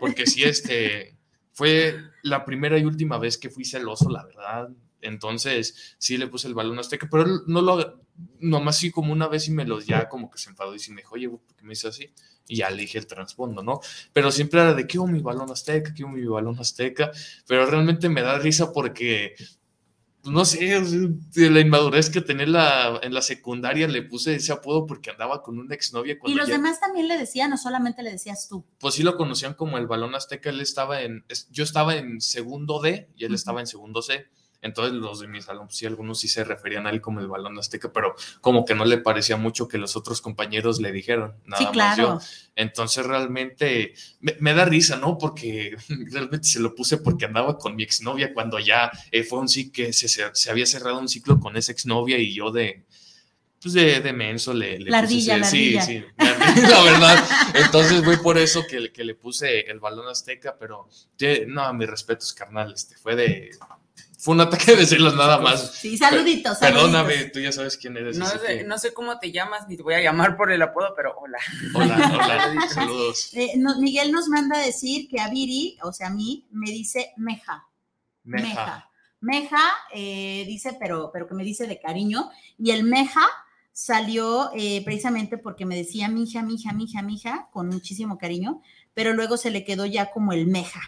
porque sí, este, fue la primera y última vez que fui celoso, la verdad. Entonces, sí le puse el balón azteca, pero él no lo, nomás sí como una vez y me lo ya como que se enfadó y sí me dijo, oye, ¿por qué me dice así? Y ya le dije el trasfondo, ¿no? Pero siempre era de, quiero mi balón azteca, quiero mi balón azteca, pero realmente me da risa porque no sé, de la inmadurez que tenía la, en la secundaria le puse ese apodo porque andaba con una exnovia. Y los demás también le decían, o solamente le decías tú. Pues sí lo conocían como el balón azteca, él estaba en, yo estaba en segundo D y él estaba en segundo C. Entonces los de mis salón, sí, algunos sí se referían a él como el balón azteca, pero como que no le parecía mucho que los otros compañeros le dijeron, nada sí, claro. más yo. Entonces realmente me, da risa, ¿no? Porque realmente se lo puse porque andaba con mi exnovia cuando ya eh, fue un sí que se, se, había cerrado un ciclo con esa exnovia y yo de, pues de, de menso le, le la ardilla, la sí, sí, la, verdad. Entonces fue por eso que, que, le puse el balón azteca, pero no, mis respetos, carnal, este fue de fue un ataque de celos nada más. Sí, saluditos. Perdóname, tú ya sabes quién eres. No, sé, no sé cómo te llamas, ni te voy a llamar por el apodo, pero hola. Hola, hola, saludos. Eh, Miguel nos manda a decir que a Viri, o sea, a mí, me dice meja. Meja. Meja, eh, dice, pero, pero que me dice de cariño. Y el meja salió eh, precisamente porque me decía mija, mija, mija, mija, con muchísimo cariño, pero luego se le quedó ya como el meja.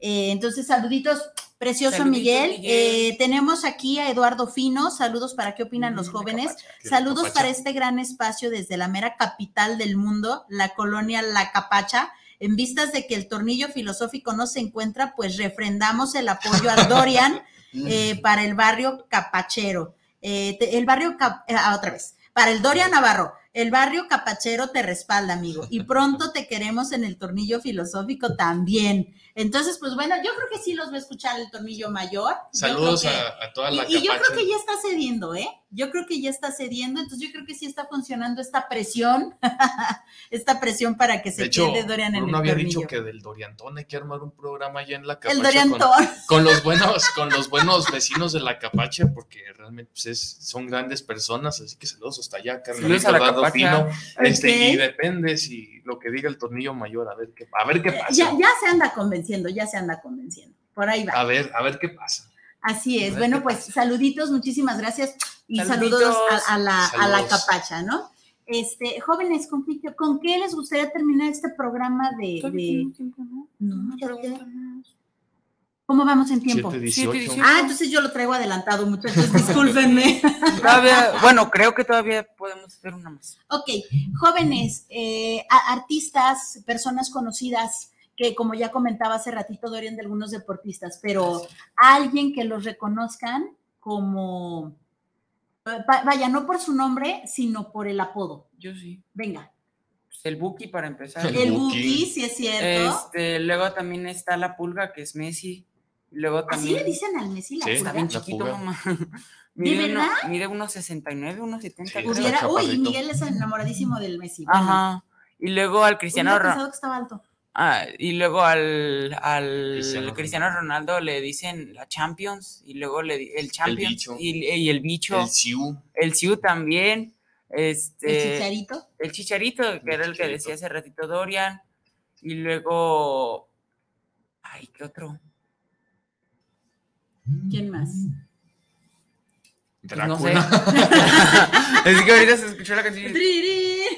entonces, saluditos Precioso Miguel. Eh, tenemos aquí a Eduardo Fino. Saludos para qué opinan los mm, jóvenes. Saludos para este gran espacio desde la mera capital del mundo, la colonia La Capacha. En vistas de que el tornillo filosófico no se encuentra, pues refrendamos el apoyo al Dorian eh, para el barrio Capachero. Eh, el barrio, ah, otra vez, para el Dorian Navarro. El barrio Capachero te respalda, amigo. Y pronto te queremos en el tornillo filosófico también. Entonces, pues bueno, yo creo que sí los va a escuchar el tornillo mayor. Saludos a, toda la y, y yo creo que ya está cediendo, ¿eh? Yo creo que ya está cediendo, entonces yo creo que sí está funcionando esta presión, esta presión para que se quede Dorian en el había dicho que del Doriantón hay que armar un programa allá en la Capacha. El Doriantón. Con, los buenos, con los buenos vecinos de la Capacha, porque realmente pues, son grandes personas, así que saludos hasta allá, Carlos Fino. Este, y depende si lo que diga el tornillo mayor, a ver qué, a ver qué pasa. Ya, ya se anda convenciendo, ya se anda convenciendo. Por ahí va. A ver, a ver qué pasa. Así es. Bueno, pues saluditos, muchísimas gracias y saludos a, la, a, la, capacha, ¿no? Este, jóvenes, ¿con qué, ¿con qué les gustaría terminar este programa de... ¿Cómo vamos en tiempo? ah, entonces yo lo traigo adelantado, muchachos, discúlpenme. bueno, creo que todavía podemos hacer una más. Ok, jóvenes, eh, artistas, personas conocidas, que como ya comentaba hace ratito Dorian de algunos deportistas, pero alguien que los reconozcan como, vaya, no por su nombre, sino por el apodo. Yo sí. Venga. Pues el Buki para empezar. El, Buki, sí es cierto. Este, luego también está la pulga, que es Messi. Luego también. ¿Así le dicen al Messi la pulga? Está bien chiquito, mamá. ¿De verdad? mide unos 69, unos 70. uy, Miguel es enamoradísimo del Messi. Ajá. Y luego al Cristiano Ronaldo. que estaba alto. Ah, y luego al, al Cristiano. Ronaldo le dicen la Champions, y luego le, el Champions, y, el bicho. El Siu. El Siu también. Este, el Chicharito. El Chicharito, que era el que decía hace ratito Dorian. Y luego. Ay, ¿qué otro? ¿Quién más? Drácula. No sé. es que ahorita se escuchó la canción. es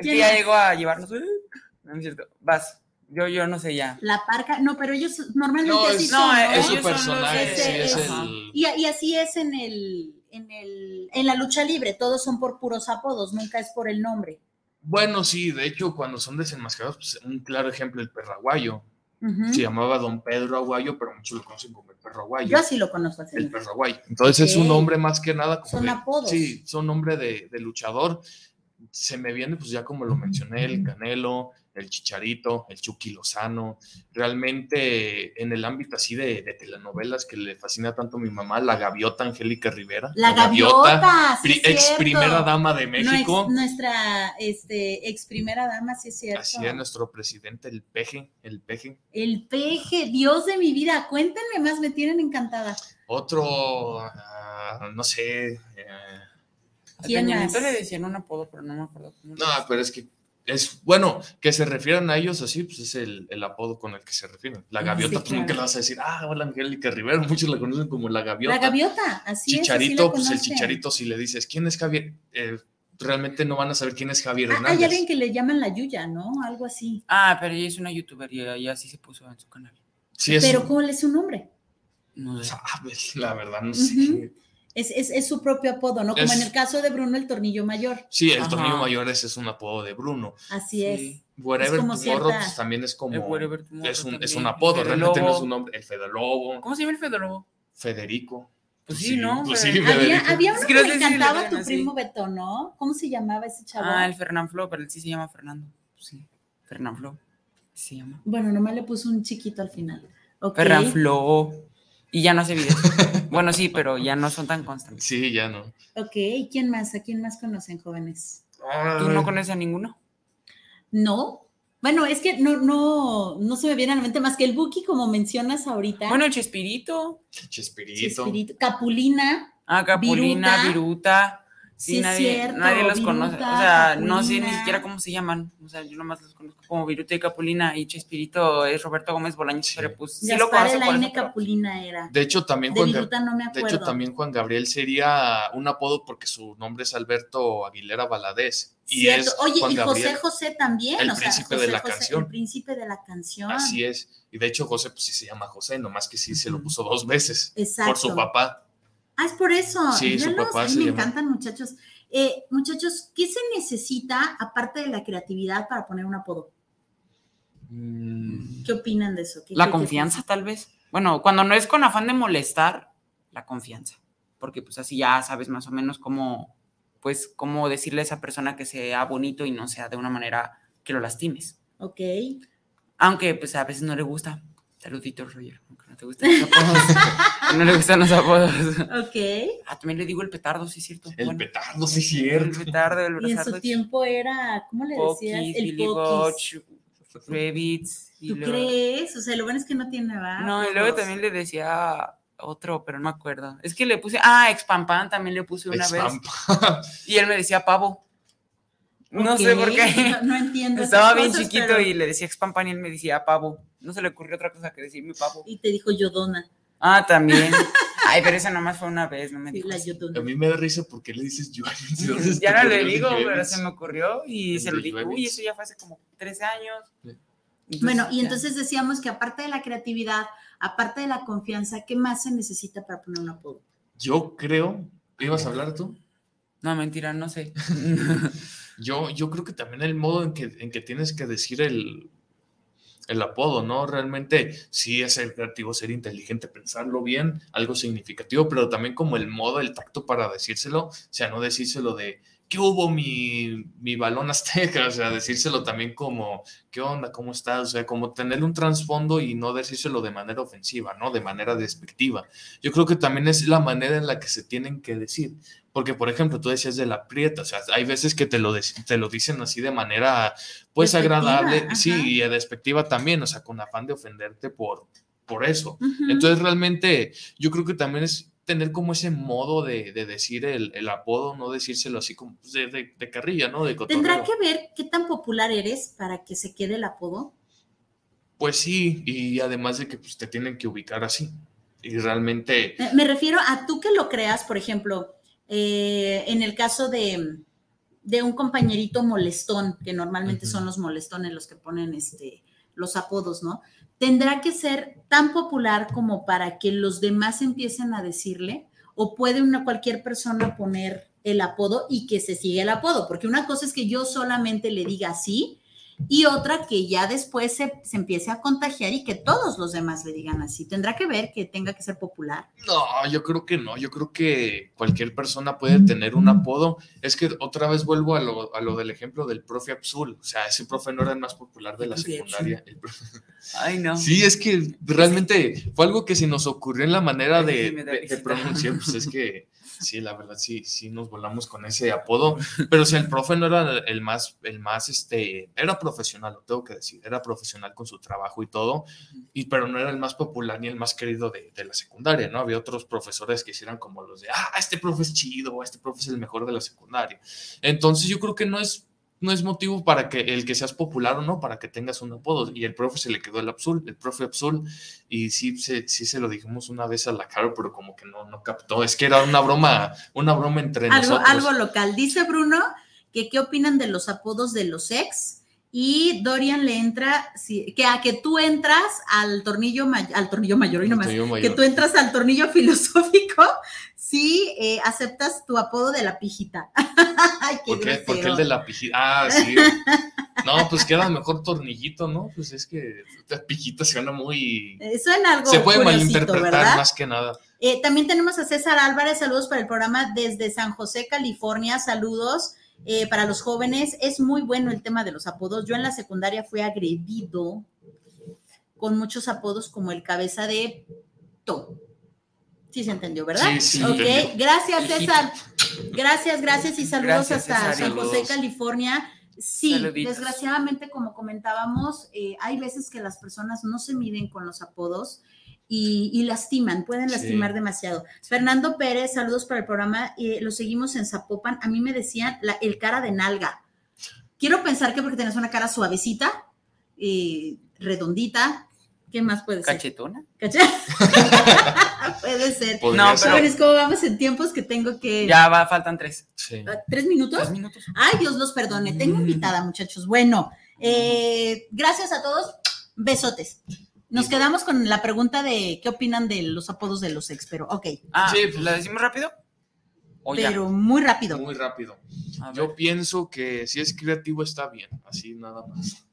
que ya llegó a llevarnos. No es cierto. Vas. Yo, yo no sé ya. La parca, no, pero ellos normalmente no, así es, son. No, es su personaje, sí, es el... y, y, así es en el, en el, en la lucha libre, todos son por puros apodos, nunca es por el nombre. Bueno, sí, de hecho, cuando son desenmascarados, pues un claro ejemplo, el perraguayo. Se llamaba Don Pedro Aguayo, pero muchos lo conocen como el perro aguayo. Yo así lo conozco así. El perro aguayo. Entonces es un nombre más que nada. son apodos. Sí, son nombre de, de luchador se me viene, pues ya como lo mencioné, el Canelo, el Chicharito, el Chucky Lozano. Realmente en el ámbito así de, telenovelas que le fascina tanto a mi mamá, la gaviota Angélica Rivera. La, gaviota, ex primera dama de México. nuestra este, ex primera dama, sí es cierto. Así es, nuestro presidente, el peje, el peje. El peje, Dios de mi vida, cuéntenme más, me tienen encantada. Otro, ah, no sé. ¿Quién más? le decían un apodo, pero no me acuerdo. no, pero es que es bueno que se refieran a ellos así, pues es el, apodo con el que se refieren. La gaviota, sí, pues le vas a decir, ah, hola Angélica Rivera, muchos la conocen como la gaviota. La gaviota, así Chicharito, es. pues el chicharito, si le dices, ¿quién es Javier? Eh, realmente no van a saber quién es Javier ah, Hay alguien que le llaman la Yuya, ¿no? Algo así. Ah, pero ella es una youtuber y así se puso en su canal. Sí, es pero ¿cuál es su nombre? No sé. la verdad, no sé. Es, su propio apodo, ¿no? Como en el caso de Bruno, el tornillo mayor. Sí, el tornillo mayor ese es un apodo de Bruno. Así es. Wherever Tomorrow pues, también es como. es, un, es un apodo, realmente no es un nombre. El Fedolobo. ¿Cómo se llama el Fedolobo? Federico. Pues, sí, ¿no? Pues sí, había, había uno que le encantaba tu primo Beto, ¿no? ¿Cómo se llamaba ese chavo? Ah, el Fernán Flo, pero él sí se llama Fernando. Sí, Fernán Flo. Se llama. Bueno, nomás le puso un chiquito al final. Okay. Fernán Flo. Y ya no hace videos. bueno, sí, pero ya no son tan constantes. Sí, ya no. Ok, ¿quién más? ¿A quién más conocen jóvenes? ¿Tú no conoces a ninguno? No. Bueno, es que no, no, no se me viene a la mente más que el Buki, como mencionas ahorita. Bueno, Chespirito. Chespirito. Chespirito. Capulina. Ah, Capulina, Viruta. Sí, nadie, nadie los conoce. O sea, no sé ni siquiera cómo se llaman. O sea, yo nomás los conozco como Viruta y Capulina y Chespirito es Roberto Gómez Bolaños, pero pues sí lo conozco. La Capulina era. De hecho, también Juan no me De hecho, también Juan Gabriel sería un apodo porque su nombre es Alberto Aguilera Valadez. Y es Oye, y José José también. El príncipe de la canción. El príncipe de la canción. Así es. Y de hecho, José, pues sí se llama José, nomás que sí se lo puso dos veces. Exacto. Por su papá. Ah, es por eso. Sí, su papá me encantan, muchachos. Eh, muchachos, ¿qué se necesita aparte de la creatividad para poner un apodo? Mm. ¿Qué opinan de eso? la confianza, tal vez. Bueno, cuando no es con afán de molestar, la confianza. Porque pues así ya sabes más o menos cómo, pues, cómo decirle a esa persona que sea bonito y no sea de una manera que lo lastimes. Ok. Aunque pues a veces no le gusta. Saluditos, Roger. no te gustan los apodos. no le gustan los apodos. Ok. Ah, también le digo el petardo, sí es cierto. El petardo, sí es cierto. El petardo, el Y en su tiempo era, ¿cómo le decías? el Billy Botch, Rabbits. ¿Tú crees? O sea, lo bueno es que no tiene nada. No, y luego también le decía otro, pero no me acuerdo. Es que le puse, ah, Expampan también le puse una vez. Y él me decía pavo. No sé por qué. No, entiendo. Estaba bien chiquito y le decía Expampan y él me decía pavo. No se le ocurrió otra cosa que decir mi pavo. Y te dijo Yodona. Ah, también. Ay, pero esa nomás fue una vez, no me sí, la A mí me da risa porque le dices yo. ya no le digo, pero se me ocurrió y se lo dijo. Uy, eso ya fue hace como 13 años. bueno, y entonces decíamos que aparte de la creatividad, aparte de la confianza, ¿qué más se necesita para poner un apodo? Yo creo. ¿Ibas a hablar tú? No, mentira, no sé. Yo, yo creo que también el modo en que, en que tienes que decir el, el apodo, ¿no? Realmente sí es ser creativo, ser inteligente, pensarlo bien, algo significativo, pero también como el modo, el tacto para decírselo, o sea, no decírselo de, ¿qué hubo mi, mi balón azteca? O sea, decírselo también como, ¿qué onda? ¿Cómo estás? O sea, como tener un trasfondo y no decírselo de manera ofensiva, ¿no? De manera despectiva. Yo creo que también es la manera en la que se tienen que decir. Porque, por ejemplo, tú decías de la prieta, o sea, hay veces que te lo, te lo dicen así de manera, pues, agradable, sí, y despectiva también, o sea, con afán de ofenderte por, por eso. Entonces, realmente, yo creo que también es tener como ese modo de, decir el, apodo, no decírselo así como pues, de, de, carrilla, ¿no? De ¿Tendrá que ver qué tan popular eres para que se quede el apodo? Pues sí, y además de que pues, te tienen que ubicar así. Y realmente... Me refiero a tú que lo creas, por ejemplo, eh, en el caso de, un compañerito molestón, que normalmente son los molestones los que ponen este, los apodos, ¿no? ¿Tendrá que ser tan popular como para que los demás empiecen a decirle? ¿O puede una cualquier persona poner el apodo y que se siga el apodo? Porque una cosa es que yo solamente le diga así y otra que ya después se, se, empiece a contagiar y que todos los demás le digan así. ¿Tendrá que ver que tenga que ser popular? No, yo creo que no. Yo creo que cualquier persona puede tener un apodo. Es que otra vez vuelvo a lo, a lo del ejemplo del profe Absul. O sea, ese profe no era el más popular de la secundaria. El Ay, no. Sí, es que realmente fue algo que se nos ocurrió en la manera de, de, de pronunciar. Pues es que Sí, la verdad, sí, sí nos volamos con ese apodo, pero si el profe no era el más, el más, este, era profesional, lo tengo que decir, era profesional con su trabajo y todo, y, pero no era el más popular ni el más querido de, de la secundaria, ¿no? Había otros profesores que hicieran como los de, ah, este profe es chido, este profe es el mejor de la secundaria. Entonces yo creo que no es no es motivo para que el que seas popular o no, para que tengas un apodo. Y el profe se le quedó el Absul, el profe Absul, y sí se, sí se lo dijimos una vez a la cara, pero como que no, no captó. Es que era una broma, una broma entre algo, nosotros. Algo local. Dice Bruno que qué opinan de los apodos de los ex. Y Dorian le entra, que a que tú entras al tornillo, al tornillo mayor, y nomás, mayor. que tú entras al tornillo filosófico si eh, aceptas tu apodo de la pijita. Ay, qué ¿Por, qué? ¿Por qué el de la pijita? Ah, sí. No, pues queda mejor tornillito, ¿no? Pues es que la pijita suena muy. Eh, suena algo. Se puede malinterpretar ¿verdad? más que nada. Eh, también tenemos a César Álvarez, saludos para el programa desde San José, California, saludos. Eh, para los jóvenes. Es muy bueno el tema de los apodos. Yo en la secundaria fui agredido con muchos apodos como el cabeza de to. Sí se entendió, ¿verdad? Sí, sí. Ok, entendió. gracias César. Gracias, gracias y saludos Gracias, hasta César. San José. California. Sí, Saluditos. desgraciadamente, como comentábamos, eh, hay veces que las personas no se miden con los apodos y, y lastiman, pueden Sí. lastimar demasiado. Fernando Pérez, saludos para el programa. eh, lo seguimos en Zapopan. A mí me decían la- el cara de nalga. Quiero pensar que porque tienes una cara suavecita, eh, redondita. ¿Qué más puede ser? ¿Cachetona? ¿Caché? puede ser. Podría No, ser. Pero es como vamos en tiempos que tengo que. Ya va, faltan tres. Sí. Ah, ¿Tres minutos? ¿Tres minutos? Ay, Dios los perdone. Tengo Mm. invitada, muchachos. Bueno, eh, gracias a todos. Besotes. Nos quedamos con la pregunta de qué opinan de los apodos de los ex, pero ok. Ah, Sí, pues- ¿la decimos rápido? O ya. Pero muy rápido. Muy rápido. Yo pienso que si es creativo está bien, así nada más.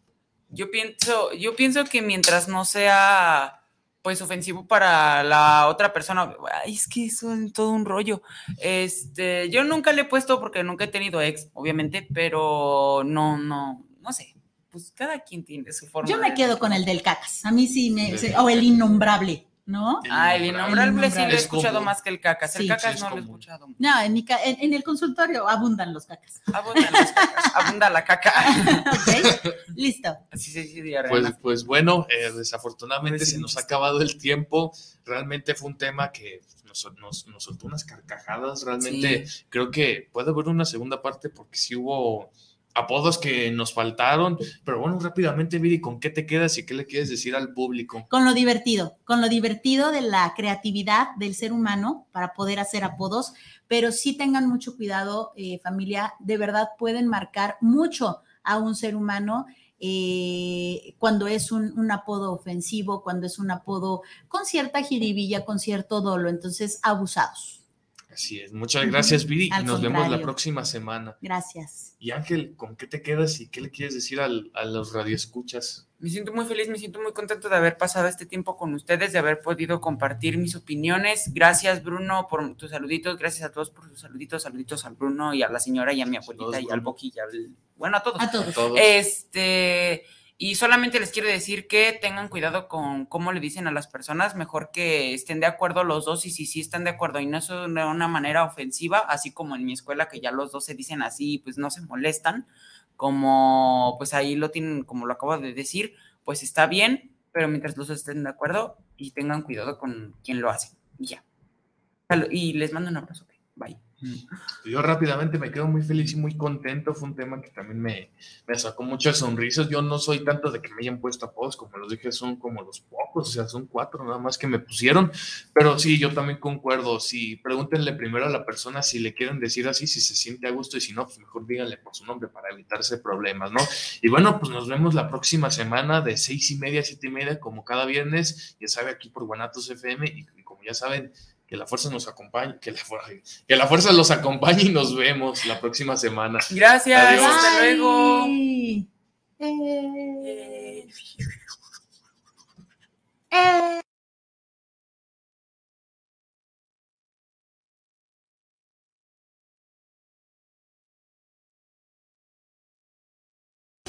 Yo pienso, yo pienso que mientras no sea pues ofensivo para la otra persona, ay, es que eso es todo un rollo. Este, yo nunca le he puesto porque nunca he tenido ex, obviamente, pero no, no, no sé. Pues cada quien tiene su forma. Yo me quedo con el del cacas. A mí sí me. Sí. O el innombrable, ¿no? Ah, el innombrable sí lo he Es escuchado común. más que el cacas. El Sí, cacas sí, no lo he escuchado. No, en, mi ca- en, en el consultorio abundan los cacas. Abunda, las cacas, abunda la caca. ¿Ok? Listo. Así se dice diarrea. Pues, pues bueno, eh, desafortunadamente Pues se sí. nos ha acabado el tiempo. Realmente fue un tema que nos, nos, nos soltó unas carcajadas. Realmente creo que puede haber una segunda parte porque sí hubo apodos que nos faltaron. Pero bueno, rápidamente, Viri, ¿con qué te quedas y qué le quieres decir al público? Con lo divertido, con lo divertido de la creatividad del ser humano para poder hacer apodos, pero sí tengan mucho cuidado, eh, familia, de verdad pueden marcar mucho a un ser humano eh, cuando es un, un apodo ofensivo, cuando es un apodo con cierta jiribilla, con cierto dolo, entonces abusados. Así es. Muchas gracias, Viri, y nos vemos la próxima semana. Gracias. Y Ángel, ¿con qué te quedas y qué le quieres decir al- a los radioescuchas? Me siento muy feliz, me siento muy contento de haber pasado este tiempo con ustedes, de haber podido compartir mis opiniones. Gracias, Bruno, por tus saluditos. Gracias a todos por sus saluditos. Saluditos al Bruno y a la señora y a mi abuelita Saludos, y al Bruno. Boqui y al... Bueno, a todos. A todos. Todos. Este, y solamente les quiero decir que tengan cuidado con cómo le dicen a las personas, mejor que estén de acuerdo los dos y si sí están de acuerdo y no es de una manera ofensiva, así como en mi escuela que ya los dos se dicen así, pues no se molestan, como pues ahí lo tienen, como lo acabo de decir, pues está bien, pero mientras los dos estén de acuerdo y tengan cuidado con quien lo hace. Y ya. Y les mando un abrazo. Bye. Yo rápidamente me quedo muy feliz y muy contento. Fue un tema que también me, me sacó muchas sonrisas. Yo no soy tanto de que me hayan puesto apodos, como los dije, son como los pocos, o sea, son cuatro nada más que me pusieron. Pero sí, yo también concuerdo. Si pregúntenle primero a la persona si le quieren decir así, si se siente a gusto y si no, pues mejor díganle por su nombre para evitarse problemas, ¿no? Y bueno, pues nos vemos la próxima semana de seis y media siete y media, como cada viernes, ya sabe, aquí por Guanatos FM. Y, y como ya saben, que la fuerza nos acompañe, que la, fuerza- que la fuerza los acompañe y nos vemos la próxima semana. Gracias, Adiós. hasta luego. Eh. Eh.